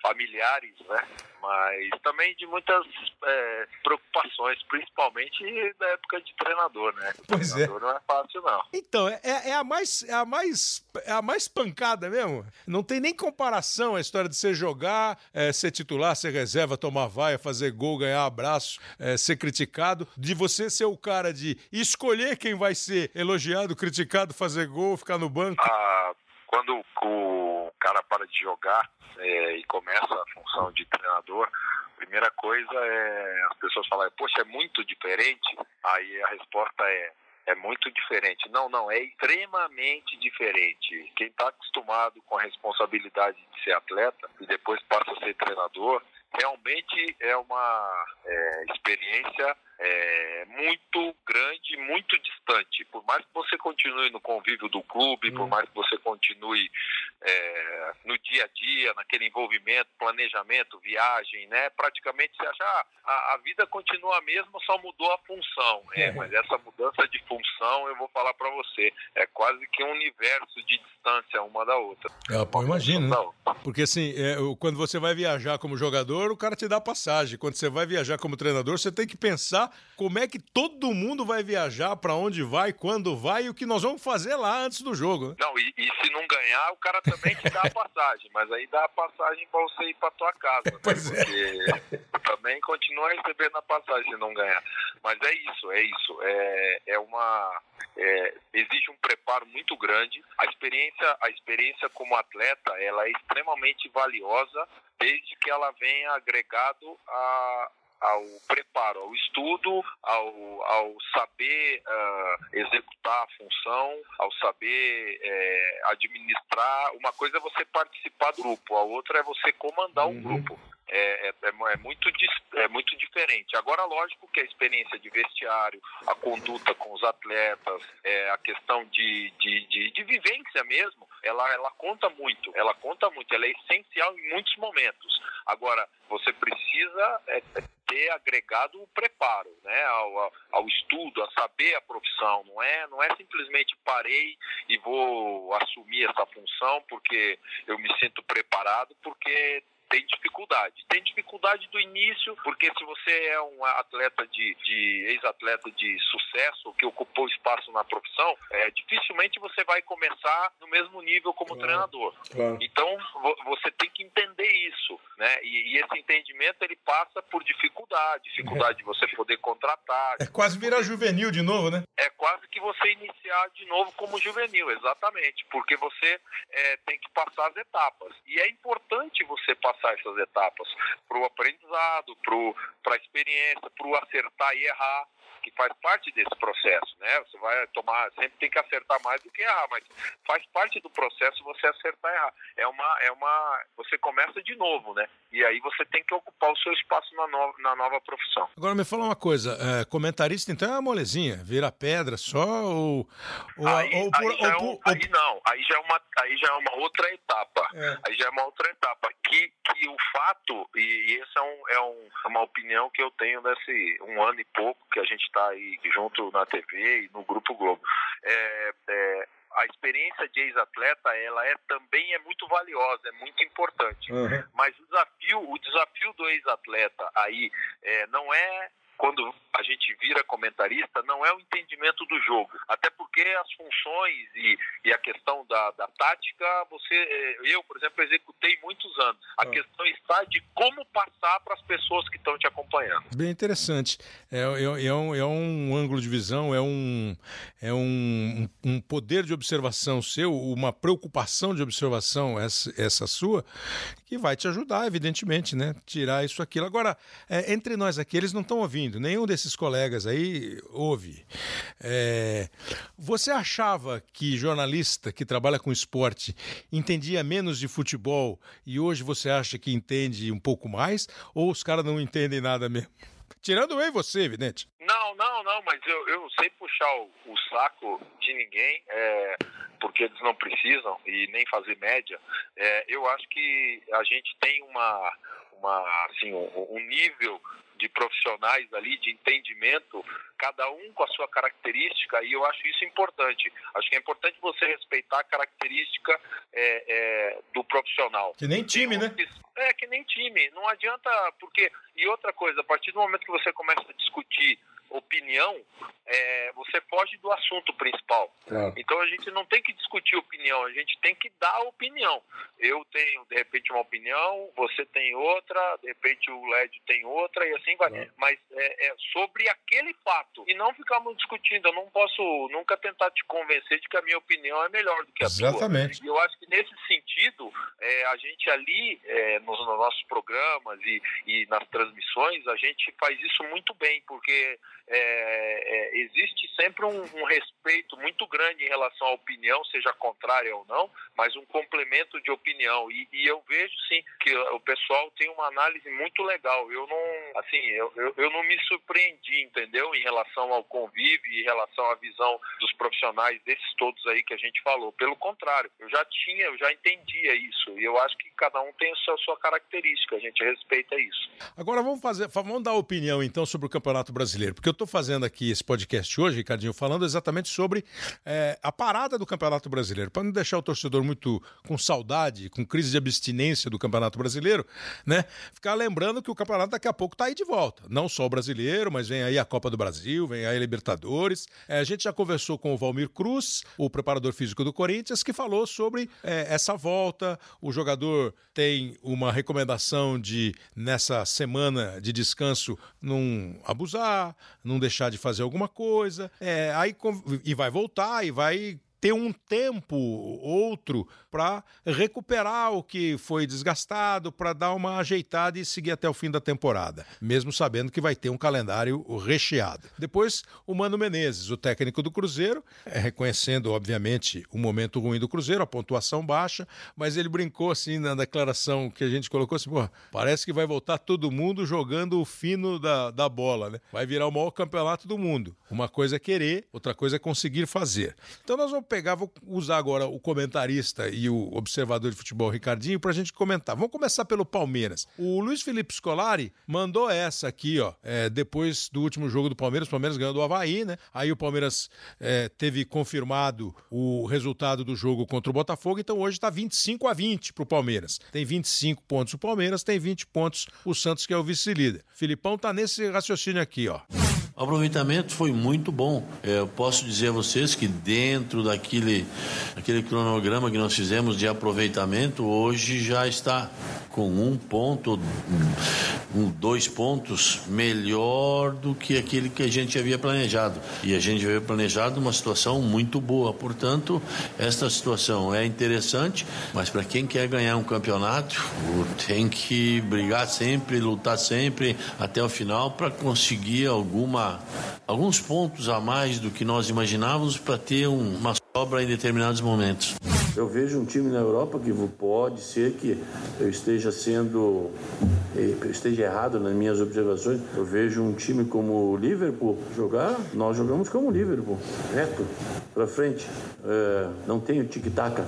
familiares, né? Mas também de muitas é, preocupações, principalmente da época de treinador, né? Pois é. treinador é. não é fácil, não. Então, é, é, a mais, é, a mais, é a mais pancada mesmo. Não tem nem comparação a história de você jogar, é, ser titular, ser reserva, tomar vaia, fazer gol, ganhar abraço, é, ser criticado, de você ser o cara de escolher quem vai ser elogiado, criticado, fazer gol, ficar no banco. Ah, quando o cara para de jogar é, e começa a função de treinador, a primeira coisa é as pessoas falarem, poxa, é muito diferente. Aí a resposta é, é muito diferente. Não, não, é extremamente diferente. Quem está acostumado com a responsabilidade de ser atleta e depois passa a ser treinador, realmente é uma é, experiência é, muito grande, muito distante. Por mais que você continue no convívio do clube, hum. por mais que você continue é, no dia a dia, naquele envolvimento, planejamento, viagem, né? Praticamente você acha, ah, a, a vida continua a mesma, só mudou a função. É, mas essa mudança de função, eu vou falar para você, é quase que um universo de distância uma da outra. É, pô, imagina, né? Porque assim, é, quando você vai viajar como jogador, o cara te dá passagem. Quando você vai viajar como treinador, você tem que pensar como é que todo mundo vai viajar, para onde vai, quando vai e o que nós vamos fazer lá antes do jogo. Né? Não, e, e, se não ganhar, o cara também te dá a passagem, mas aí dá a passagem para você ir para tua casa. Né? *laughs* É. Porque também continua recebendo a passagem se não ganhar. Mas é isso, é isso. É, é uma. É, exige um preparo muito grande. A experiência, a experiência como atleta, ela é extremamente valiosa desde que ela venha agregado a, ao preparo, ao estudo, ao, ao saber uh, executar a função, ao saber é, administrar. Uma coisa é você participar do grupo, a outra é você comandar um uhum. grupo. É, é, é, muito, é muito diferente. Agora, lógico que a experiência de vestiário, a conduta com os atletas, é, a questão de, de, de, de, vivência mesmo, ela, ela conta muito. Ela conta muito, ela é essencial em muitos momentos. Agora, você precisa é, ter agregado o preparo, né, ao, ao, estudo, a saber a profissão. Não é, não é simplesmente parei e vou assumir essa função porque eu me sinto preparado, porque tem dificuldade. Tem dificuldade do início, porque se você é um atleta de, de ex-atleta de sucesso, que ocupou espaço na profissão, é, dificilmente você vai começar no mesmo nível como claro, treinador. Claro. Então, você tem que entender isso, né? E, e, esse entendimento ele passa por dificuldade, dificuldade é. de você poder contratar. É quase virar poder... juvenil de novo, né? É quase que você iniciar de novo como juvenil, exatamente, porque você é, tem que passar as etapas. E é importante você passar passar essas etapas para o aprendizado, para a experiência, para o acertar e errar que faz parte desse processo, né? Você vai tomar, sempre tem que acertar mais do que errar, mas faz parte do processo você acertar e errar. É uma, é uma, você começa de novo, né? E aí você tem que ocupar o seu espaço na nova, na nova profissão. Agora me fala uma coisa, é, comentarista então é uma molezinha, vira pedra só ou, ou, aí, ou, aí, ou, é um, aí não, aí já é uma, aí já é uma outra etapa, é. aí já é uma outra etapa que, que o fato e, e esse é, um, é um, uma opinião que eu tenho desse um ano e pouco que a gente está aí junto na TV e no Grupo Globo. É, é, a experiência de ex-atleta ela é também é muito valiosa, é muito importante. Uhum. Mas o desafio, o desafio do ex-atleta aí é, não é quando a gente vira comentarista, não é o entendimento do jogo. Até porque as funções e, e a questão da, da tática, você, eh, eu, por exemplo, executei muitos anos. A ah. questão está de como passar para as pessoas que estão te acompanhando. Bem interessante. É, é, é, um, é um ângulo de visão, é, um, é um, um poder de observação seu, uma preocupação de observação essa, essa sua, que vai te ajudar, evidentemente, né? Tirar isso aquilo. Agora, é, entre nós aqui, eles não estão ouvindo, nenhum desses colegas aí ouve. É, você achava que jornalista que trabalha com esporte entendia menos de futebol e hoje você acha que entende um pouco mais? Ou os caras não entendem nada mesmo? Tirando eu e você, evidente. Não, não, não, mas eu, eu sei puxar o, o saco de ninguém, é, porque eles não precisam e nem fazer média. É, eu acho que a gente tem uma, uma assim, um, um nível de profissionais ali, de entendimento, cada um com a sua característica, e eu acho isso importante. Acho que é importante você respeitar a característica é, é, do profissional. Que nem time, né? É, que nem time. Não adianta, porque. E outra coisa, a partir do momento que você começa a discutir opinião, é, você foge do assunto principal. Claro. Então a gente não tem que discutir opinião, a gente tem que dar opinião. Eu tenho, de repente, uma opinião, você tem outra, de repente o LED tem outra e assim vai. Claro. Mas é, é, sobre aquele fato. E não ficarmos discutindo. Eu não posso nunca tentar te convencer de que a minha opinião é melhor do que a Exatamente. sua. E eu acho que nesse sentido, é, a gente ali, é, nos, nos, nossos programas e, e nas transmissões, a gente faz isso muito bem, porque é, é, existe sempre um, um, respeito muito grande em relação à opinião, seja contrária ou não, mas um complemento de opinião. E, e eu vejo sim que o pessoal tem uma análise muito legal. Eu não, assim, eu, eu, eu não me surpreendi, entendeu? Em relação ao convívio, em relação à visão dos profissionais desses todos aí que a gente falou. Pelo contrário, eu já tinha, eu já entendia isso. E eu acho que cada um tem a sua, a sua característica. A gente respeita isso. Agora vamos fazer, vamos dar opinião então sobre o Campeonato Brasileiro, porque eu estou fazendo aqui esse podcast hoje, Ricardinho, falando exatamente sobre é, a parada do Campeonato Brasileiro, para não deixar o torcedor muito com saudade, com crise de abstinência do Campeonato Brasileiro, né? Ficar lembrando que o campeonato daqui a pouco está aí de volta. Não só o brasileiro, mas vem aí a Copa do Brasil, vem aí a Libertadores. É, a gente já conversou com o Valmir Cruz, o preparador físico do Corinthians, que falou sobre é, essa volta. O jogador tem uma recomendação de, nessa semana de descanso, não abusar, não deixar de fazer alguma coisa. É, aí, e vai voltar e vai ter um tempo outro para recuperar o que foi desgastado, para dar uma ajeitada e seguir até o fim da temporada, mesmo sabendo que vai ter um calendário recheado. Depois, o Mano Menezes, o técnico do Cruzeiro, é, reconhecendo, obviamente, o momento ruim do Cruzeiro, a pontuação baixa, mas ele brincou assim na declaração que a gente colocou assim: parece que vai voltar todo mundo jogando o fino da, da bola, né? Vai virar o maior campeonato do mundo. Uma coisa é querer, outra coisa é conseguir fazer. Então nós vamos pegar, vou usar agora o comentarista e o observador de futebol Ricardinho para a gente comentar. Vamos começar pelo Palmeiras. O Luiz Felipe Scolari mandou essa aqui, ó, é, depois do último jogo do Palmeiras. O Palmeiras ganhou do Havaí, né? Aí o Palmeiras é, teve confirmado o resultado do jogo contra o Botafogo, então hoje está 25 a 20 para o Palmeiras. Tem 25 pontos o Palmeiras, tem 20 pontos o Santos, que é o vice-líder. Filipão tá nesse raciocínio aqui, ó. O aproveitamento foi muito bom. É, eu posso dizer a vocês que dentro daquele, daquele cronograma que nós fizemos de aproveitamento, hoje já está com um ponto, um, dois pontos melhor do que aquele que a gente havia planejado. E a gente havia planejado uma situação muito boa. Portanto, esta situação é interessante, mas para quem quer ganhar um campeonato, tem que brigar sempre, lutar sempre até o final para conseguir alguma alguns pontos a mais do que nós imaginávamos para ter um, uma sobra em determinados momentos. Eu vejo um time na Europa que pode ser que eu esteja sendo eh, esteja errado nas minhas observações. Eu vejo um time como o Liverpool jogar, nós jogamos como o Liverpool, reto, para frente. É, não tem o tic-tac.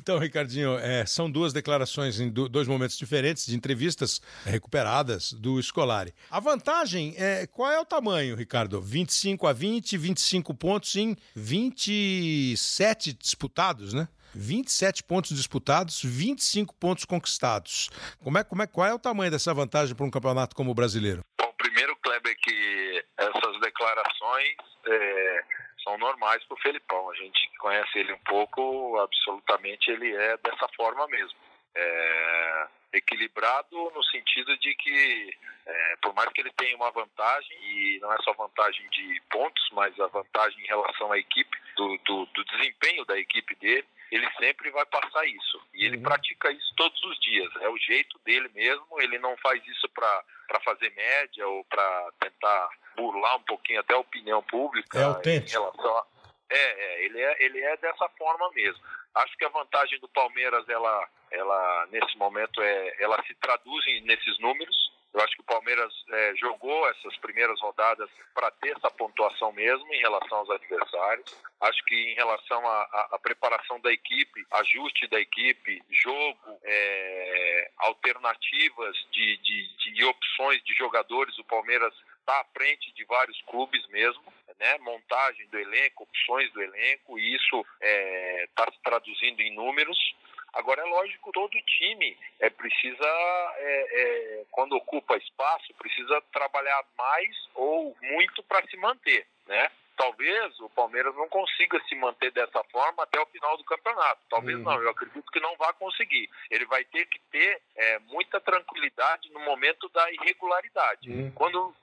Então, Ricardinho, é, são duas declarações em dois momentos diferentes de entrevistas recuperadas do Scolari. A vantagem, é, qual é o tamanho, Ricardo? 25 a 20, 25 pontos em 27 disputados, né? 27 pontos disputados, 25 pontos conquistados. Como é, como é, qual é o tamanho dessa vantagem para um campeonato como o brasileiro? Bom, primeiro, Kleber, que essas declarações é, são normais para o Felipão. A gente conhece ele um pouco, absolutamente ele é dessa forma mesmo. É, equilibrado no sentido de que, é, por mais que ele tenha uma vantagem, e não é só vantagem de pontos, mas a vantagem em relação à equipe, do, do, do desempenho da equipe dele, ele sempre vai passar isso. E ele uhum. pratica isso todos os dias. É o jeito dele mesmo. Ele não faz isso para fazer média ou para tentar burlar um pouquinho até a opinião pública. É autêntico. A... É, é, ele é, ele é dessa forma mesmo. Acho que a vantagem do Palmeiras, ela, ela nesse momento, é, ela se traduz nesses números. Eu acho que o Palmeiras é, jogou essas primeiras rodadas para ter essa pontuação mesmo em relação aos adversários. Acho que em relação à preparação da equipe, ajuste da equipe, jogo, é, alternativas de, de, de opções de jogadores, o Palmeiras está à frente de vários clubes mesmo, né? montagem do elenco, opções do elenco, e isso está é, tá se traduzindo em números. Agora, é lógico, todo time é, precisa, é, é, quando ocupa espaço, precisa trabalhar mais ou muito para se manter, né? Talvez o Palmeiras não consiga se manter dessa forma até o final do campeonato. Talvez uhum. não, eu acredito que não vai conseguir. Ele vai ter que ter é, muita tranquilidade no momento da irregularidade. Uhum. Quando,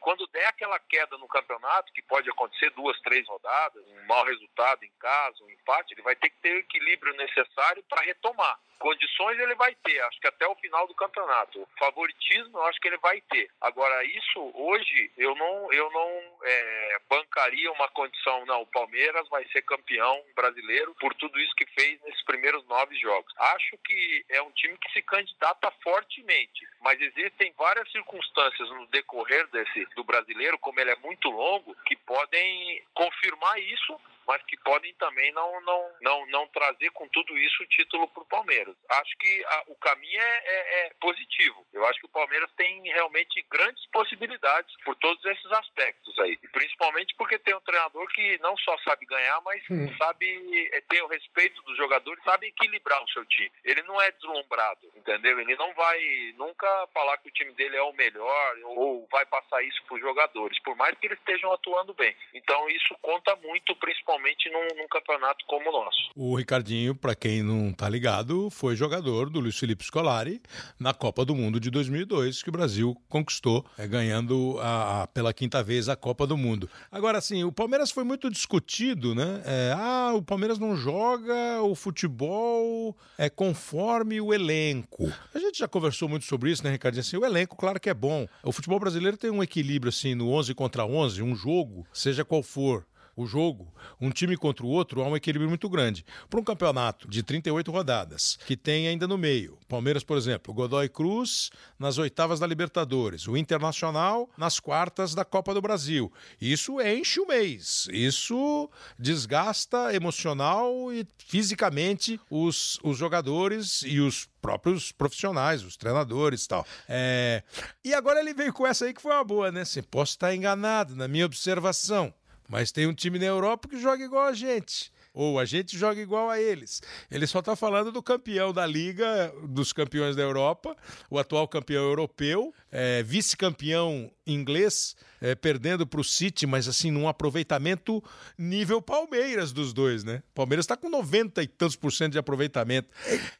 quando der aquela queda no campeonato, que pode acontecer duas, três rodadas, um mau resultado em casa, um empate, ele vai ter que ter o equilíbrio necessário para retomar. Condições ele vai ter, acho que até o final do campeonato. Favoritismo, eu acho que ele vai ter. Agora, isso hoje eu não, eu não é, bancaria uma condição, não. O Palmeiras vai ser campeão brasileiro por tudo isso que fez nesses primeiros nove jogos. Acho que é um time que se candidata fortemente, mas existem várias circunstâncias no decorrer desse do brasileiro, como ele é muito longo, que podem confirmar isso mas que podem também não, não, não, não trazer com tudo isso o título para o Palmeiras. Acho que a, o caminho é, é, é, positivo. Eu acho que o Palmeiras tem realmente grandes possibilidades por todos esses aspectos aí. E principalmente porque tem um treinador que não só sabe ganhar, mas hum. sabe é, ter o respeito dos jogadores, sabe equilibrar o seu time. Ele não é deslumbrado, entendeu? Ele não vai nunca falar que o time dele é o melhor ou vai passar isso para os jogadores, por mais que eles estejam atuando bem. Então isso conta muito, principalmente principalmente num, num campeonato como o nosso. O Ricardinho, para quem não está ligado, foi jogador do Luiz Felipe Scolari na Copa do Mundo de 2002, que o Brasil conquistou, é, ganhando a, a, pela quinta vez a Copa do Mundo. Agora, assim, o Palmeiras foi muito discutido, né? É, ah, o Palmeiras não joga o futebol é conforme o elenco. A gente já conversou muito sobre isso, né, Ricardinho? Assim, o elenco, claro que é bom. O futebol brasileiro tem um equilíbrio, assim, no 11 contra 11, um jogo, seja qual for o jogo, um time contra o outro, há um equilíbrio muito grande. Para um campeonato de 38 rodadas, que tem ainda no meio, Palmeiras, por exemplo, Godoy Cruz nas oitavas da Libertadores, o Internacional nas quartas da Copa do Brasil. Isso enche o mês, isso desgasta emocional e fisicamente os, os jogadores e os próprios profissionais, os treinadores e tal. É... E agora ele veio com essa aí que foi uma boa, né? Assim, posso estar enganado na minha observação. Mas tem um time na Europa que joga igual a gente. Ou a gente joga igual a eles. Ele só está falando do campeão da Liga, dos campeões da Europa, o atual campeão europeu, é, vice-campeão inglês, é, perdendo para o City, mas assim, num aproveitamento nível Palmeiras dos dois, né? Palmeiras está com 90 e tantos por cento de aproveitamento.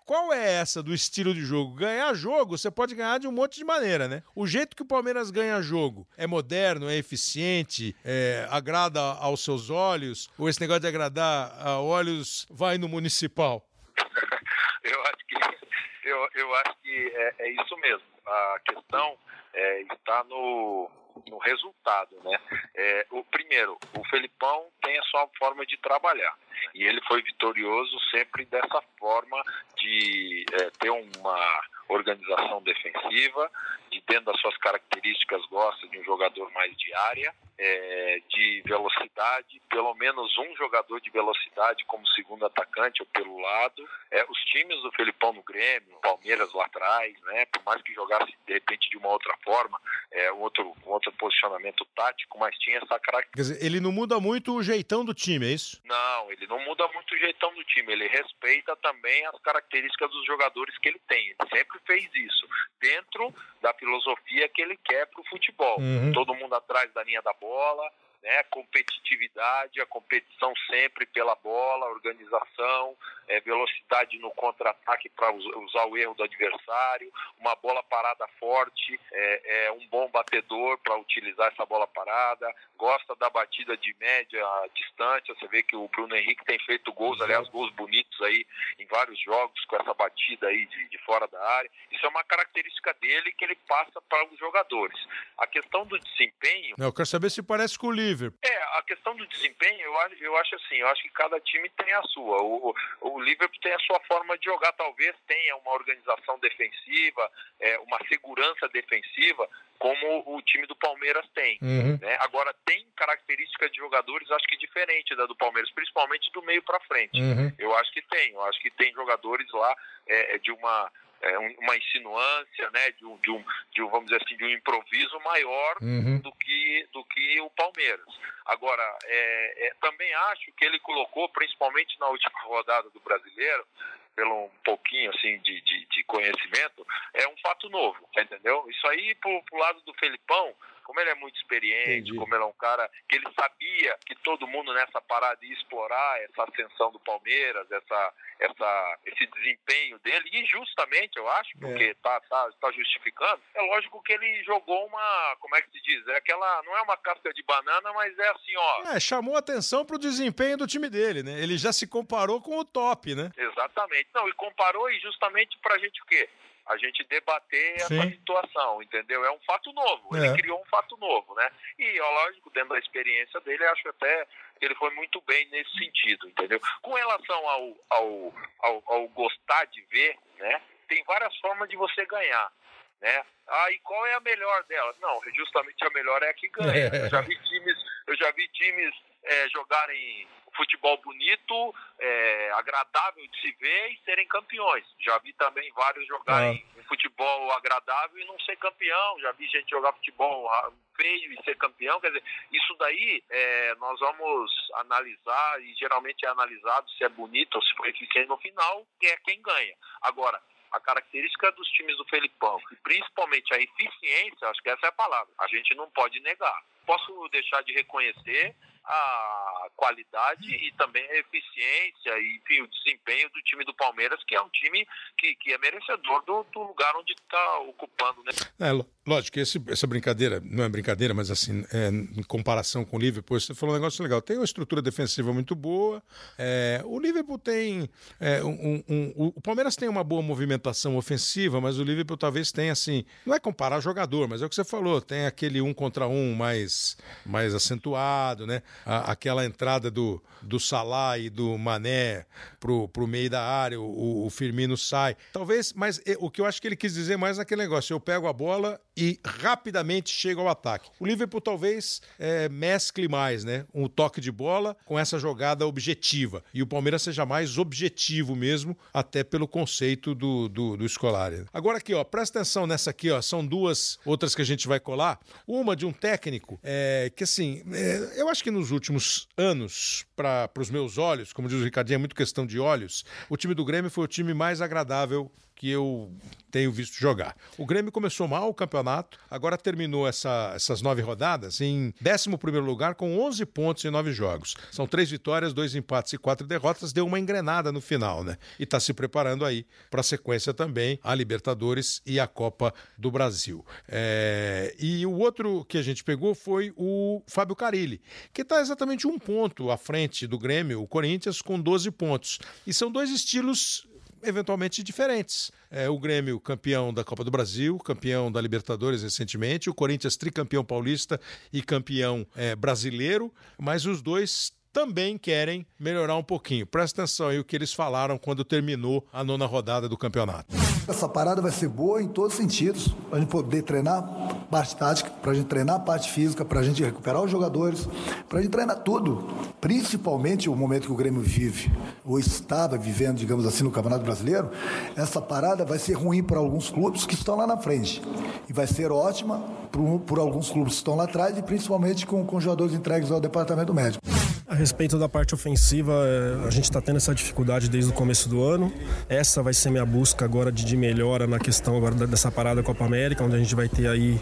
Qual é essa do estilo de jogo? Ganhar jogo, você pode ganhar de um monte de maneira, né? O jeito que o Palmeiras ganha jogo é moderno, é eficiente, é, agrada aos seus olhos, ou esse negócio de agradar a olhos vai no municipal? *laughs* eu acho que, eu, eu acho que é, é isso mesmo. A questão é, está no, no resultado, né? É, o primeiro, o Felipão tem a sua forma de trabalhar e ele foi vitorioso sempre dessa forma de é, ter uma organização defensiva, de dentro das suas características gosta de um jogador mais de área, é, de velocidade, pelo menos um jogador de velocidade como segundo atacante ou pelo lado. É, os times do Felipão no Grêmio, Palmeiras lá atrás, né, por mais que jogasse de repente de uma outra forma, é, um, outro, um outro posicionamento tático, mas tinha essa característica. Quer dizer, ele não muda muito o jeitão do time, é isso? Não, ele não muda muito o jeitão do time, ele respeita também as características dos jogadores que ele tem. Ele sempre fez isso, dentro da filosofia que ele quer para o futebol. Uhum. Todo mundo atrás da linha da bola, né? competitividade, a competição sempre pela bola, organização, é, velocidade no contra-ataque para usar o erro do adversário, uma bola parada forte, é, é um bom batedor para utilizar essa bola parada, gosta da batida de média distância, você vê que o Bruno Henrique tem feito gols, aliás, gols bonitos aí em vários jogos com essa batida aí de, de fora da área. Isso é uma característica dele que ele passa para os jogadores. A questão do desempenho... Eu quero saber se parece com o Liverpool. É, a questão do desempenho, eu acho, eu acho assim, eu acho que cada time tem a sua. O, o Liverpool tem a sua forma de jogar, talvez tenha uma organização defensiva, é, uma segurança defensiva, como o time do Palmeiras tem. Uhum. Né? Agora, tem características de jogadores, acho que diferente da do Palmeiras, principalmente do meio para frente. Uhum. Eu acho que tem, eu acho que tem jogadores lá é, de uma é, uma insinuância, né, de um, de um, de um, vamos dizer assim, de um improviso maior uhum. do, que, do que o Palmeiras. Agora, é, é, também acho que ele colocou, principalmente na última rodada do Brasileiro, pelo um pouquinho assim de, de, de conhecimento, é um fato novo, entendeu? Isso aí pro, pro lado do Felipão, como ele é muito experiente, Entendi. como ele é um cara que ele sabia que todo mundo nessa parada ia explorar essa ascensão do Palmeiras, essa, essa, esse desempenho dele, e justamente, eu acho, é. porque é. tá, tá, tá justificando, é lógico que ele jogou uma, como é que se diz? É aquela, não é uma casca de banana, mas é assim, ó. É, chamou atenção pro desempenho do time dele, né? Ele já se comparou com o top, né? Exatamente. Não, e comparou e justamente pra gente o quê? A gente debater Sim. essa situação, entendeu? É um fato novo, é. ele criou um fato novo, né? E, ó, lógico, dentro da experiência dele, acho até que ele foi muito bem nesse sentido, entendeu? Com relação ao, ao, ao, ao gostar de ver, né? Tem várias formas de você ganhar, né? Ah, e qual é a melhor delas? Não, justamente a melhor é a que ganha. Eu já vi *laughs* times, eu já vi times é, jogarem futebol bonito, é, agradável de se ver e serem campeões. Já vi também vários jogarem ah. um futebol agradável e não ser campeão. Já vi gente jogar futebol feio e ser campeão. Quer dizer, isso daí é, nós vamos analisar e geralmente é analisado se é bonito ou se foi eficiente no final, que é quem ganha. Agora, a característica dos times do Felipão, e principalmente a eficiência, acho que essa é a palavra, a gente não pode negar. Posso deixar de reconhecer a qualidade e também a eficiência e enfim, o desempenho do time do Palmeiras, que é um time que, que é merecedor do, do lugar onde está ocupando. Né? É, lógico esse, essa brincadeira, não é brincadeira, mas assim, é, em comparação com o Liverpool, você falou um negócio legal. Tem uma estrutura defensiva muito boa, é, o Liverpool tem. É, um, um, um, o Palmeiras tem uma boa movimentação ofensiva, mas o Liverpool talvez tenha assim. Não é comparar jogador, mas é o que você falou, tem aquele um contra um mais, mais acentuado, né? a, aquela entrada do, do Salah e do Mané pro, pro meio da área, o, o Firmino sai. Talvez, mas o que eu acho que ele quis dizer mais naquele negócio, eu pego a bola e rapidamente chego ao ataque. O Liverpool talvez é, mescle mais, né? Um toque de bola com essa jogada objetiva. E o Palmeiras seja mais objetivo mesmo, até pelo conceito do, do, do. Agora aqui, ó, presta atenção nessa aqui, ó. São duas outras que a gente vai colar. Uma de um técnico é, que, assim, é, eu acho que nos últimos anos, para os meus olhos, como diz o Ricardinho, é muito questão de olhos, o time do Grêmio foi o time mais agradável que eu tenho visto jogar. O Grêmio começou mal o campeonato, agora terminou essa, essas nove rodadas em 11 lugar com 11 pontos em nove jogos. São três vitórias, dois empates e quatro derrotas. Deu uma engrenada no final, né? E está se preparando aí para a sequência também, a Libertadores e a Copa do Brasil. É... E o outro que a gente pegou foi o Fábio Carilli, que está exatamente um ponto à frente do Grêmio, o Corinthians, com 12 pontos. E são dois estilos eventualmente diferentes. É, o Grêmio, campeão da Copa do Brasil, campeão da Libertadores recentemente, o Corinthians, tricampeão paulista e campeão é, brasileiro, mas os dois também querem melhorar um pouquinho. Presta atenção aí o que eles falaram quando terminou a nona rodada do campeonato. Essa parada vai ser boa em todos os sentidos, para a gente poder treinar parte tática, para a gente treinar a parte física, para a gente recuperar os jogadores, para a gente treinar tudo, principalmente o momento que o Grêmio vive, ou estava vivendo, digamos assim, no Campeonato Brasileiro. Essa parada vai ser ruim para alguns clubes que estão lá na frente e vai ser ótima por, por alguns clubes que estão lá atrás e principalmente com, com jogadores entregues ao departamento médico. A respeito da parte ofensiva, é, a gente está tendo essa dificuldade desde o começo do ano. Essa vai ser minha busca agora de, de melhora na questão agora dessa parada Copa América, onde a gente vai ter aí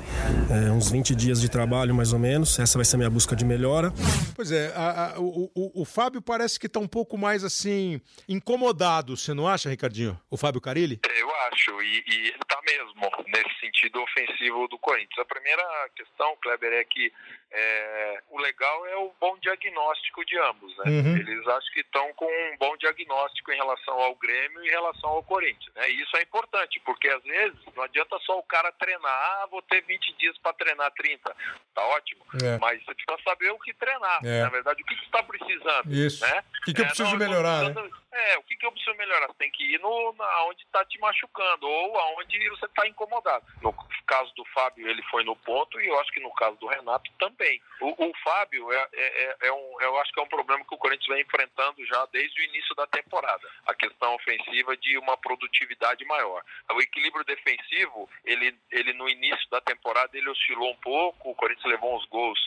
é, uns 20 dias de trabalho, mais ou menos. Essa vai ser minha busca de melhora. Pois é, a, a, o, o, o, Fábio parece que está um pouco mais assim, incomodado, você não acha, Ricardinho? O Fábio Carilli? Eu acho, e, e ele está mesmo nesse sentido ofensivo do Corinthians. A primeira questão, Kleber, é que é, o legal é o bom diagnóstico de ambos, né? Uhum. Eles acham que estão com um bom diagnóstico em relação ao Grêmio e em relação ao Corinthians, né? E isso é importante, porque às vezes não adianta só o cara treinar, ah, vou ter 20 dias para treinar 30, tá ótimo, é. mas você precisa saber o que treinar, é. na verdade, o que você está precisando, isso. né? O que, que eu é, preciso não, melhorar, né? É, o que, que eu preciso melhorar? Você tem que ir no, na, onde está te machucando ou aonde você está incomodado. No caso do Fábio, ele foi no ponto e eu acho que no caso do Renato também. O, o Fábio é, é, é, é um, eu acho que é um problema que o Corinthians vem enfrentando já desde o início da temporada. A questão ofensiva de uma produtividade maior. O equilíbrio defensivo, ele, ele no início da temporada ele oscilou um pouco, o Corinthians levou uns gols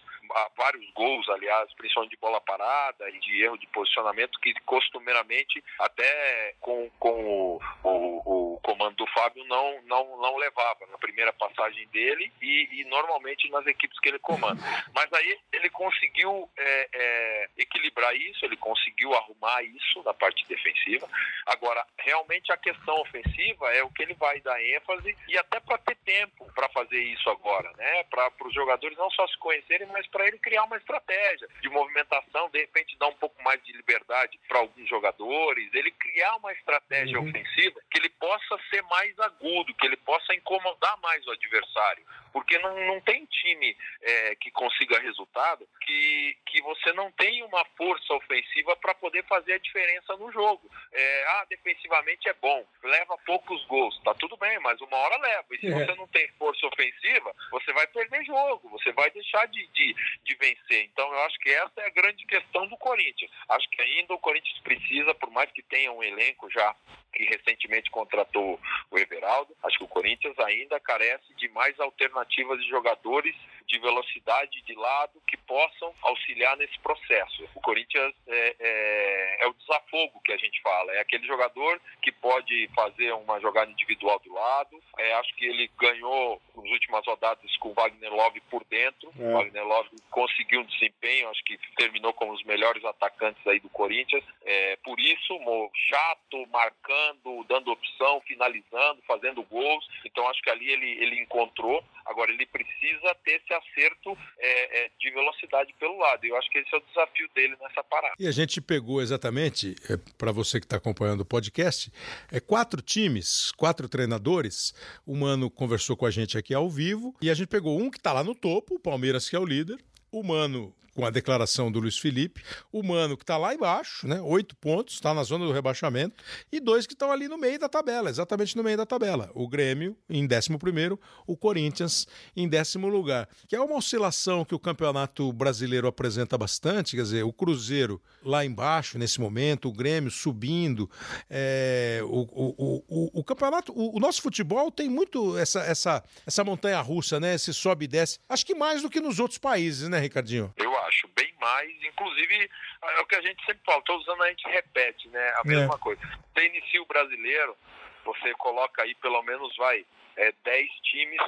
vários gols, aliás, principalmente de bola parada e de erro de posicionamento, que costumeiramente, até com, com o, o, o comando do Fábio, não, não, não levava na primeira passagem dele e, e normalmente nas equipes que ele comanda. Mas aí ele conseguiu é, é, equilibrar isso, ele conseguiu arrumar isso na parte defensiva. Agora, realmente a questão ofensiva é o que ele vai dar ênfase e até para ter tempo para fazer isso agora, né? Para os jogadores não só se conhecerem, mas para ele criar uma estratégia de movimentação, de repente dar um pouco mais de liberdade para alguns jogadores, ele criar uma estratégia uhum. ofensiva que ele possa ser mais agudo, que ele possa incomodar mais o adversário, porque não, não tem time é, que consiga resultado que, que você não tem uma força ofensiva para poder fazer a diferença no jogo. É, ah, defensivamente é bom, leva poucos gols, tá tudo bem, mas uma hora leva. E se é. você não tem força ofensiva, você vai perder jogo, você vai deixar de, de, de vencer. Então eu acho que essa é a grande questão do Corinthians. Acho que ainda o Corinthians precisa, por mais que tenha um elenco já que recentemente contratou o Everaldo, acho que o Corinthians ainda carece de mais alternativas de jogadores de velocidade de lado que possam auxiliar nesse processo. O Corinthians é, é, é, o desafogo que a gente fala, é aquele jogador que pode fazer uma jogada individual do lado. É, acho que ele ganhou nas últimas rodadas com o Wagner Love por dentro. É. O Wagner Love conseguiu um desempenho, acho que terminou como os melhores atacantes aí do Corinthians. É, por isso, chato, marcando, dando opção, finalizando, fazendo gols. Então acho que ali ele, ele encontrou. Agora ele precisa ter esse acerto é, é, de velocidade pelo lado. Eu acho que esse é o desafio dele nessa parada. E a gente pegou exatamente, é, para você que está acompanhando o podcast, é quatro times, quatro treinadores. O Mano conversou com a gente aqui ao vivo e a gente pegou um que está lá no topo, o Palmeiras, que é o líder. O Mano com a declaração do Luiz Felipe, o Mano que está lá embaixo, né? Oito pontos, está na zona do rebaixamento, e dois que estão ali no meio da tabela, exatamente no meio da tabela. O Grêmio em 11 primeiro, o Corinthians em décimo lugar. Que é uma oscilação que o Campeonato Brasileiro apresenta bastante, quer dizer, o Cruzeiro lá embaixo nesse momento, o Grêmio subindo. É, o, o, o, o, campeonato, o, o, nosso futebol tem muito essa, essa, essa montanha russa, né? Esse sobe e desce. Acho que mais do que nos outros países, né, Ricardinho? Eu acho, bem mais. Inclusive, é o que a gente sempre fala, todos os anos a gente repete, né? A mesma é. coisa. Você inicia o brasileiro, você coloca aí pelo menos, vai, é, 10 times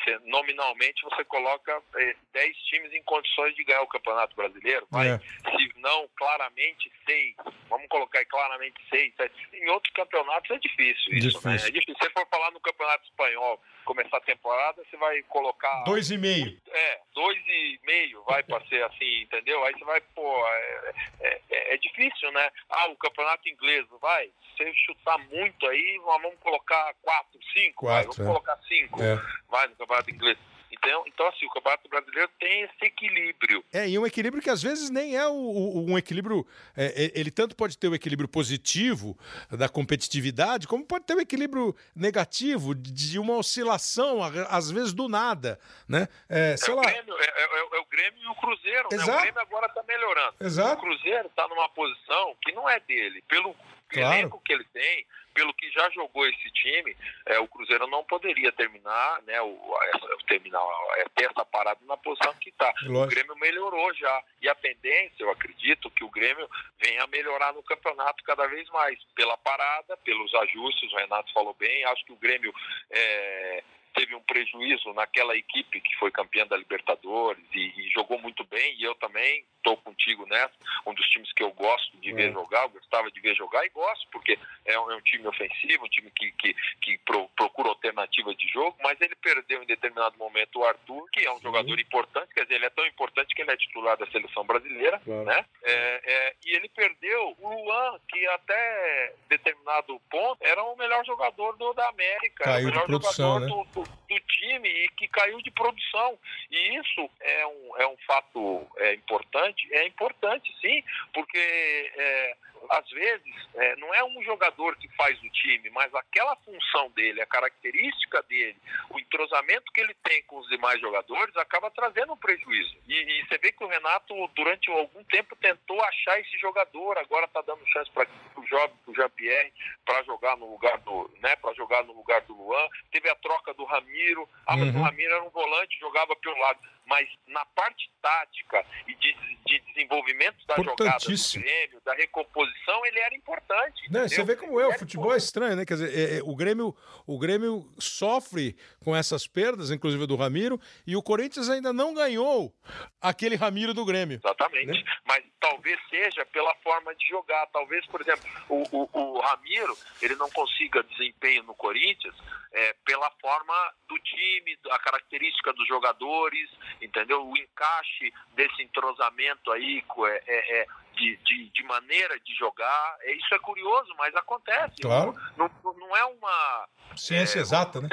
você, nominalmente você coloca é, 10 times em condições de ganhar o Campeonato Brasileiro, vai, é. se não claramente seis, vamos colocar aí claramente seis, sete. em outros campeonatos é difícil isso, difícil. Né? É difícil. Se você for falar no Campeonato Espanhol, começar a temporada, você vai colocar... Dois e meio. É, dois e meio vai para ser assim, entendeu? Aí você vai, pô, é, é, é, é difícil, né? Ah, o Campeonato Inglês, vai, se chutar muito aí, vamos colocar quatro, cinco, quatro, vai, vamos é. colocar cinco, é. vai no Campeonato Inglês. Então, então, assim, o Campeonato Brasileiro tem esse equilíbrio. É, e um equilíbrio que às vezes nem é o, o, um equilíbrio. É, é ele tanto pode ter o equilíbrio positivo da competitividade, como pode ter o equilíbrio negativo de uma oscilação, às vezes do nada. Né? É, sei é, lá. O Grêmio, é, é, é, o Grêmio e o Cruzeiro. Né? O Grêmio agora está melhorando. Exato. O Cruzeiro está numa posição que não é dele. Pelo claro. elenco que ele tem, pelo que já jogou esse time, é, o Cruzeiro não poderia terminar, né, o, essa, terminar, é, ter essa parada na posição que está. O Grêmio melhorou já. E a tendência, eu acredito, que o Grêmio venha a melhorar no campeonato cada vez mais. Pela parada, pelos ajustes, o Renato falou bem, acho que o Grêmio é, teve um prejuízo naquela equipe que foi campeã da Libertadores e, e jogou muito bem, e eu também estou contigo nessa, um dos times que eu gosto de ver é. jogar, eu gostava de ver jogar e gosto, porque é um, é um time ofensivo, um time que, que, que pro, procura alternativa de jogo, mas ele perdeu em determinado momento o Arthur, que é um Sim. jogador importante, quer dizer, ele é tão importante que ele é titular da seleção brasileira, claro. né? É, é, e ele perdeu o Luan, que até determinado ponto era o melhor jogador do, da América, Caiu o melhor produção, jogador né? do, do, do, time e que caiu de produção. E isso é um, é um fato é, importante, é importante sim, porque é, às vezes, é, não é um jogador que faz o time, mas aquela função dele, a característica dele, o entrosamento que ele tem com os demais jogadores, acaba trazendo um prejuízo. E, e você vê que o Renato, durante algum tempo, tentou achar esse jogador, agora está dando chance para o jovem, para o Jean-Pierre, para jogar no lugar do, né, para jogar no lugar do Luan. Teve a troca do Ramiro. Ah, mas uhum. o Ramiro era um volante, jogava pelo lado. Mas na parte tática e de, de desenvolvimento da jogada do Grêmio, da recomposição, ele era importante. Não, você vê como é, o futebol é estranho, né? Quer dizer, é, é, o, Grêmio, o Grêmio sofre com essas perdas, inclusive do Ramiro, e o Corinthians ainda não ganhou aquele Ramiro do Grêmio. Exatamente. Né? Mas talvez seja pela forma de jogar. Talvez, por exemplo, o, o, o Ramiro ele não consiga desempenho no Corinthians é, pela forma do time, a característica dos jogadores, entendeu? O encaixe desse entrosamento aí é, é, é de, de, de, maneira de jogar. É, isso é curioso, mas acontece. Claro. Não, não, é uma. Ciência é, exata, né?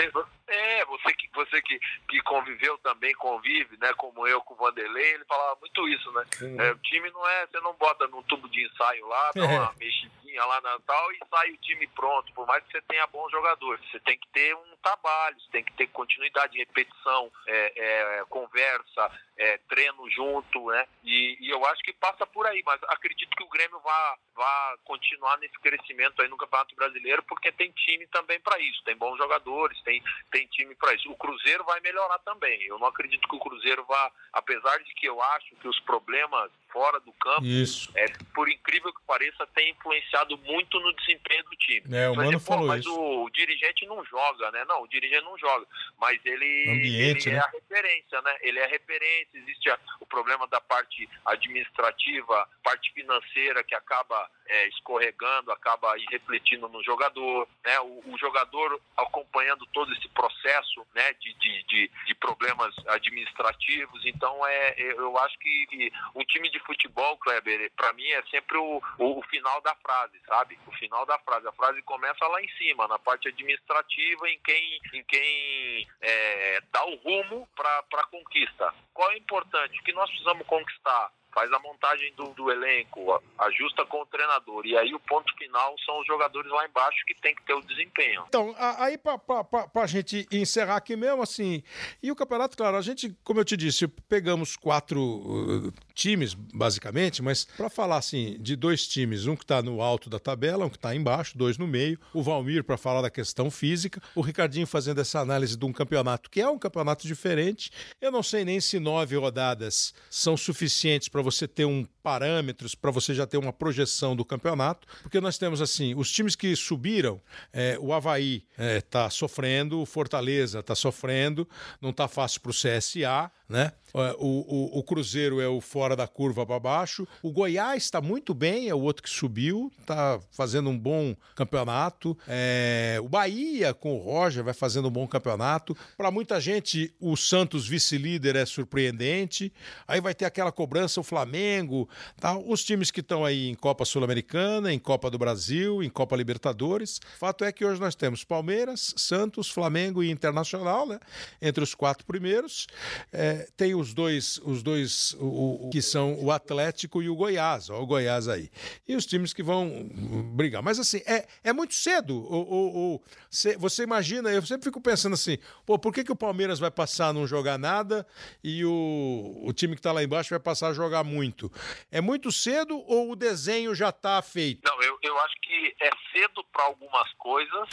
É, você que, você que, que conviveu também, convive, né? Como eu com o Vanderlei, ele falava muito isso, né? É, o time não é, você não bota num tubo de ensaio lá, dá uma mexidinha lá na tal e sai o time pronto, por mais que você tenha bons jogadores. Você tem que ter um trabalho, você tem que ter continuidade, repetição, é, é, conversa, é, treino junto, né? E, e, eu acho que passa por aí, mas acredito que o Grêmio vá, vá continuar nesse crescimento aí no Campeonato Brasileiro, porque tem time também para isso, tem bons jogadores, tem, tem time para isso. O Cruzeiro vai melhorar também. Eu não acredito que o Cruzeiro vá, apesar de que eu acho que os problemas fora do campo, isso. é, por incrível que pareça, tem influenciado muito no desempenho do time. É, o Mano mas, falou mas isso. O, o, dirigente não joga, né? Não, o dirigente não joga, mas ele, Ambiente, ele é né? a referência, né? Ele é a referência, existe a, o problema da parte administrativa, parte financeira que acaba é, escorregando, acaba refletindo no jogador, né? O, o, jogador acompanhando todo esse processo, né? De, de, de, de problemas administrativos, então é, eu acho que um time de de futebol, Kleber, para mim é sempre o, o, final da frase, sabe? O final da frase. A frase começa lá em cima, na parte administrativa, em quem, em quem é, dá o rumo para a conquista. Qual é importante? O que nós precisamos conquistar? faz a montagem do, do, elenco, ajusta com o treinador. E aí o ponto final são os jogadores lá embaixo que tem que ter o desempenho. Então, aí para a gente encerrar aqui mesmo, assim, e o campeonato, claro, a gente, como eu te disse, pegamos quatro uh, times, basicamente, mas para falar assim, de dois times, um que está no alto da tabela, um que está embaixo, dois no meio, o Valmir para falar da questão física, o Ricardinho fazendo essa análise de um campeonato que é um campeonato diferente. Eu não sei nem se nove rodadas são suficientes para você ter um parâmetros, para você já ter uma projeção do campeonato, porque nós temos assim, os times que subiram, é, o Havaí está é, sofrendo, o Fortaleza está sofrendo, não está fácil para o CSA, né? É, o, o, o, Cruzeiro é o fora da curva para baixo. O Goiás está muito bem, é o outro que subiu, está fazendo um bom campeonato. É, o Bahia, com o Roger, vai fazendo um bom campeonato. Para muita gente, o Santos vice-líder é surpreendente. Aí vai ter aquela cobrança, o Flamengo, tá? os times que estão aí em Copa Sul-Americana, em Copa do Brasil, em Copa Libertadores. Fato é que hoje nós temos Palmeiras, Santos, Flamengo e Internacional, né? Entre os quatro primeiros. É, tem os dois, os dois o, o, que são o Atlético e o Goiás, ó, o Goiás aí. E os times que vão brigar. Mas assim, é, é muito cedo. O, o, você imagina, eu sempre fico pensando assim, pô, por que, que o Palmeiras vai passar a não jogar nada e o, o time que está lá embaixo vai passar a jogar muito? É muito cedo ou o desenho já está feito? Não, eu, eu acho que é cedo para algumas coisas,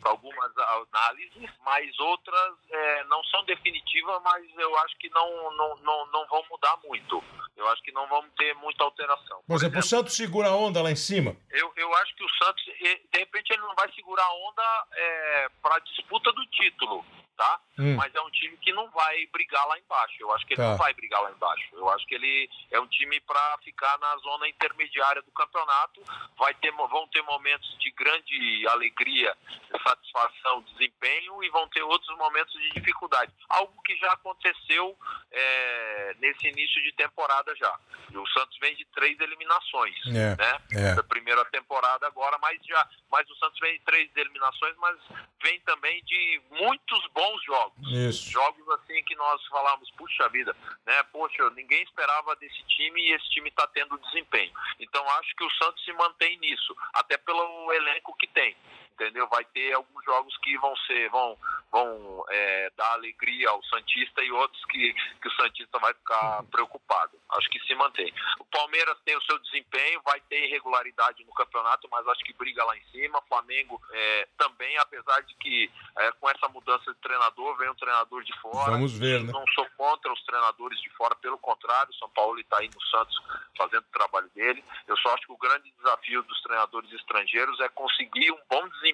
para algumas análises, mas outras é, não são definitivas, mas eu acho que não, não, não, não vão mudar muito. Eu acho que não vamos ter muita alteração. Por, exemplo, o Santos segura a onda lá em cima? Eu, eu acho que o Santos, de repente, ele não vai segurar a onda é, para a disputa do título tá? Hum. Mas é um time que não vai brigar lá embaixo. Eu acho que ele tá. não vai brigar lá embaixo. Eu acho que ele é um time para ficar na zona intermediária do campeonato. Vai ter, vão ter momentos de grande alegria, *laughs* satisfação, desempenho e vão ter outros momentos de dificuldade. Algo que já aconteceu é, nesse início de temporada já. O Santos vem de três eliminações, é, né? É. Da primeira temporada agora, mas já, mas o Santos vem de três eliminações, mas vem também de muitos bons bons jogos. Isso. Jogos assim que nós falamos, puxa vida, né? Poxa, ninguém esperava desse time e esse time está tendo desempenho. Então acho que o Santos se mantém nisso, até pelo elenco que tem. Entendeu? Vai ter alguns jogos que vão ser, vão, vão é, dar alegria ao Santista e outros que, que o Santista vai ficar preocupado. Acho que se mantém. O Palmeiras tem o seu desempenho, vai ter irregularidade no campeonato, mas acho que briga lá em cima. Flamengo é, também, apesar de que é, com essa mudança de treinador, vem um treinador de fora. Vamos ver, né? Não sou contra os treinadores de fora, pelo contrário, São Paulo está aí no Santos fazendo o trabalho dele. Eu só acho que o grande desafio dos treinadores estrangeiros é conseguir um bom desempenho,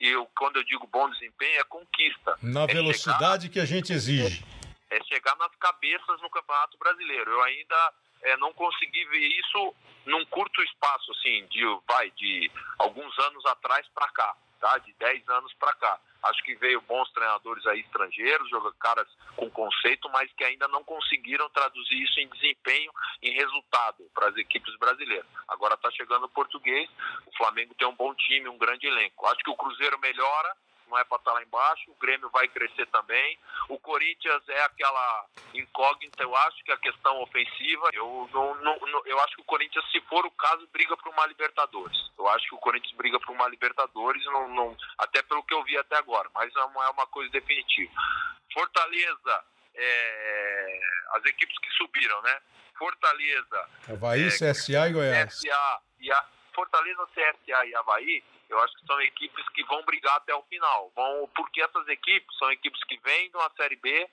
e eu, quando eu digo bom desempenho, é conquista. Na é velocidade chegar, que a gente exige. É, é chegar nas cabeças no Campeonato Brasileiro. Eu ainda é, não consegui ver isso num curto espaço, assim, de, vai, de alguns anos atrás para cá, tá? De 10 anos para cá. Acho que veio bons treinadores aí estrangeiros, caras com conceito, mas que ainda não conseguiram traduzir isso em desempenho, em resultado para as equipes brasileiras. Agora está chegando o português, o Flamengo tem um bom time, um grande elenco. Acho que o Cruzeiro melhora, não é para estar tá lá embaixo, o Grêmio vai crescer também. O Corinthians é aquela incógnita, eu acho que a questão ofensiva, eu, não, não, não, eu acho que o Corinthians, se for o caso, briga para uma Libertadores. Eu acho que o Corinthians briga para uma Libertadores, não, não, até pelo que eu vi até agora, mas não é uma coisa definitiva. Fortaleza, é, as equipes que subiram, né? Fortaleza. Havaí, é, CSA e Goiás. CSA e a, Fortaleza, CSA e Havaí eu acho que são equipes que vão brigar até o final. Vão, porque essas equipes são equipes que vêm de uma Série B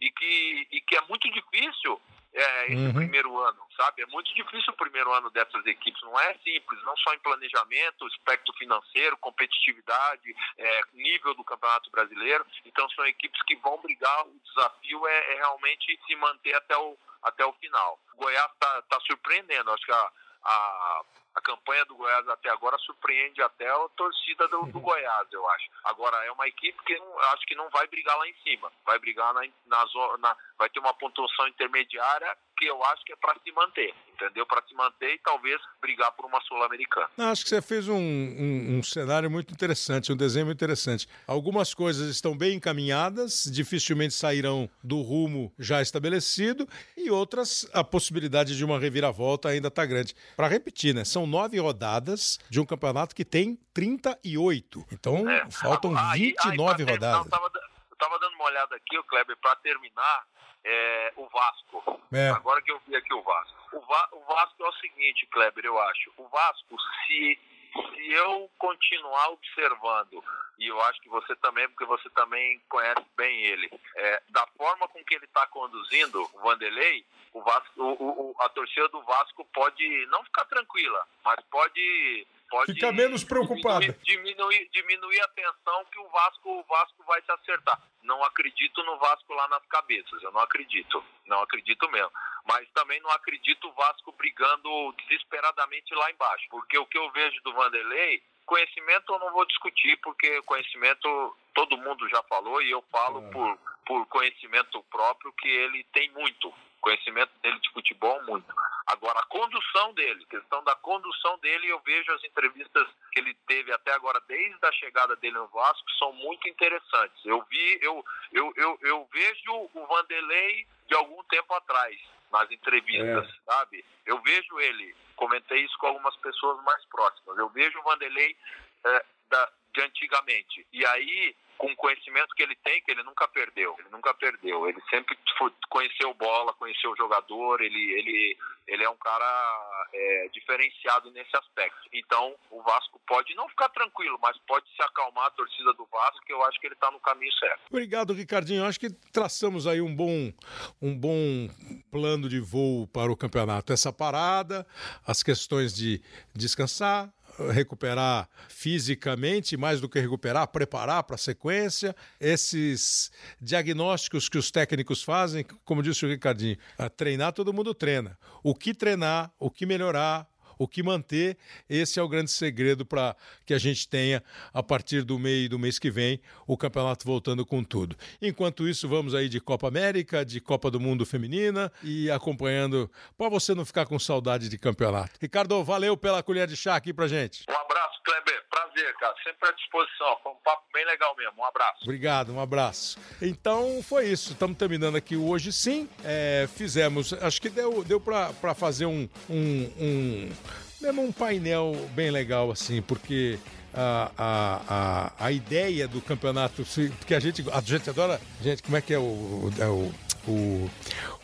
e que, e que é muito difícil é, esse uhum. primeiro ano, sabe? É muito difícil o primeiro ano dessas equipes. Não é simples, não só em planejamento, aspecto financeiro, competitividade, é, nível do Campeonato Brasileiro. Então são equipes que vão brigar. O desafio é, é realmente se manter até o, até o final. O Goiás está tá surpreendendo. Acho que a, a a campanha do Goiás até agora surpreende até a torcida do, do *laughs* Goiás, eu acho. Agora, é uma equipe que não, acho que não vai brigar lá em cima. Vai brigar na, na, na vai ter uma pontuação intermediária que eu acho que é para se manter, entendeu? Para se manter e talvez brigar por uma Sul-Americana. Acho que você fez um, um, um, cenário muito interessante, um desenho interessante. Algumas coisas estão bem encaminhadas, dificilmente sairão do rumo já estabelecido, e outras, a possibilidade de uma reviravolta ainda está grande. Para repetir, né? São nove rodadas de um campeonato que tem 38. Então, é. faltam 29 aí, aí, rodadas. Eu estava dando uma olhada aqui, o Kleber, para terminar, é, o Vasco. É. Agora que eu vi aqui o Vasco. O, Va o Vasco é o seguinte, Kleber, eu acho. O Vasco, se, se eu continuar observando, e eu acho que você também, porque você também conhece bem ele, é, da forma com que ele está conduzindo o Vanderlei, o Vasco, o, o, a torcida do Vasco pode não ficar tranquila, mas pode pode ficar menos preocupada. Diminuir, diminuir, diminuir, a tensão que o Vasco, o Vasco vai se acertar. Não acredito no Vasco lá nas cabeças, eu não acredito, não acredito mesmo. Mas também não acredito o Vasco brigando desesperadamente lá embaixo, porque o que eu vejo do Vanderlei Conhecimento eu não vou discutir, porque conhecimento todo mundo já falou e eu falo é. por, por conhecimento próprio que ele tem muito conhecimento dele de futebol muito. Agora, a condução dele, questão da condução dele, eu vejo as entrevistas que ele teve até agora, desde a chegada dele no Vasco, são muito interessantes. Eu vi, eu, eu, eu, eu vejo o Vanderlei de algum tempo atrás, nas entrevistas, é. sabe? Eu vejo ele, comentei isso com algumas pessoas mais próximas, eu vejo o Vanderlei é, da, de antigamente. E aí com o conhecimento que ele tem, que ele nunca perdeu. Ele nunca perdeu. Ele sempre conheceu bola, conheceu o jogador. Ele, ele, ele é um cara é, diferenciado nesse aspecto. Então, o Vasco pode não ficar tranquilo, mas pode se acalmar a torcida do Vasco, que eu acho que ele está no caminho certo. Obrigado, Ricardinho. Acho que traçamos aí um bom, um bom plano de voo para o campeonato. Essa parada, as questões de descansar, recuperar fisicamente, mais do que recuperar, preparar para a sequência. Esses diagnósticos que os técnicos fazem, como disse o Ricardinho, treinar todo mundo treina. O que treinar, o que melhorar, o que manter, esse é o grande segredo para que a gente tenha, a partir do meio do mês que vem, o campeonato voltando com tudo. Enquanto isso, vamos aí de Copa América, de Copa do Mundo Feminina e acompanhando, para você não ficar com saudade de campeonato. Ricardo, valeu pela colher de chá aqui para gente. Um abraço, Kleber. Prazer, cara. Sempre à disposição. Foi um papo bem legal mesmo. Um abraço. Obrigado, um abraço. Então foi isso. Estamos terminando aqui hoje sim. É, fizemos, acho que deu, deu para fazer um, um, um mesmo um painel bem legal, assim, porque a, a, a, a ideia do campeonato, porque a gente, a gente adora, gente, como é que é o, é o o,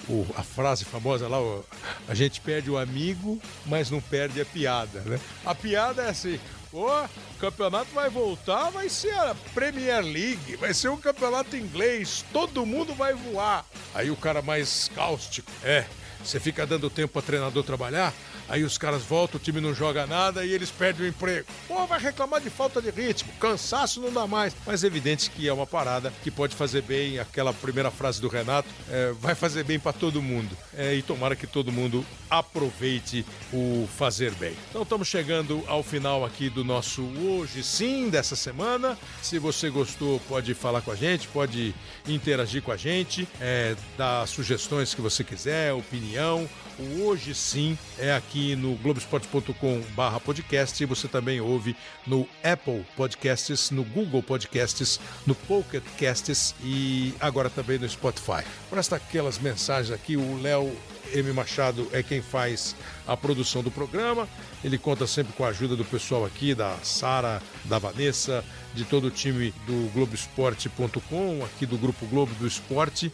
o, a frase famosa lá, o, a gente perde o amigo, mas não perde a piada, né? A piada é assim, o campeonato vai voltar, vai ser a Premier League, vai ser um campeonato inglês, todo mundo vai voar. Aí o cara mais cáustico, é, você fica dando tempo para treinador trabalhar, Aí os caras voltam, o time não joga nada e eles perdem o emprego. Pô, vai reclamar de falta de ritmo, cansaço não dá mais. Mas é evidente que é uma parada que pode fazer bem, aquela primeira frase do Renato, é, vai fazer bem para todo mundo. É, e tomara que todo mundo aproveite o fazer bem. Então estamos chegando ao final aqui do nosso Hoje Sim dessa semana. Se você gostou, pode falar com a gente, pode interagir com a gente, é, dar sugestões que você quiser, opinião o Hoje Sim é aqui no globesport.com/barra podcast você também ouve no Apple Podcasts, no Google Podcasts, no Pocket Casts e agora também no Spotify. Presta aquelas mensagens aqui, o Léo M. Machado é quem faz a produção do programa. Ele conta sempre com a ajuda do pessoal aqui, da Sara, da Vanessa, de todo o time do Globoesporte.com, aqui do Grupo Globo do Esporte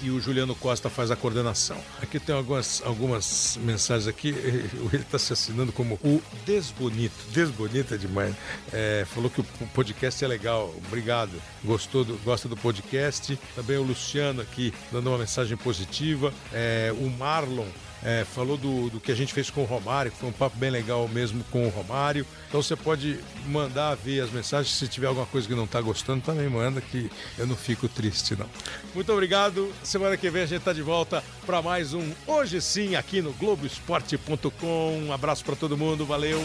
e o Juliano Costa faz a coordenação. Aqui tem algumas, algumas mensagens aqui, *laughs* ele está se assinando como o Desbonito. Desbonito é demais. É, falou que o podcast é legal, obrigado. Gostou do, gosta do podcast. Também o Luciano aqui dando uma mensagem positiva. É, o Marlon é, falou do, do que a gente fez com o Romário, que foi um papo bem legal mesmo com o Romário. Então você pode mandar ver as mensagens. Se tiver alguma coisa que não está gostando, também manda, que eu não fico triste, não. Muito obrigado. Semana que vem a gente está de volta para mais um Hoje Sim aqui no Globoesporte.com. Um abraço para todo mundo, valeu.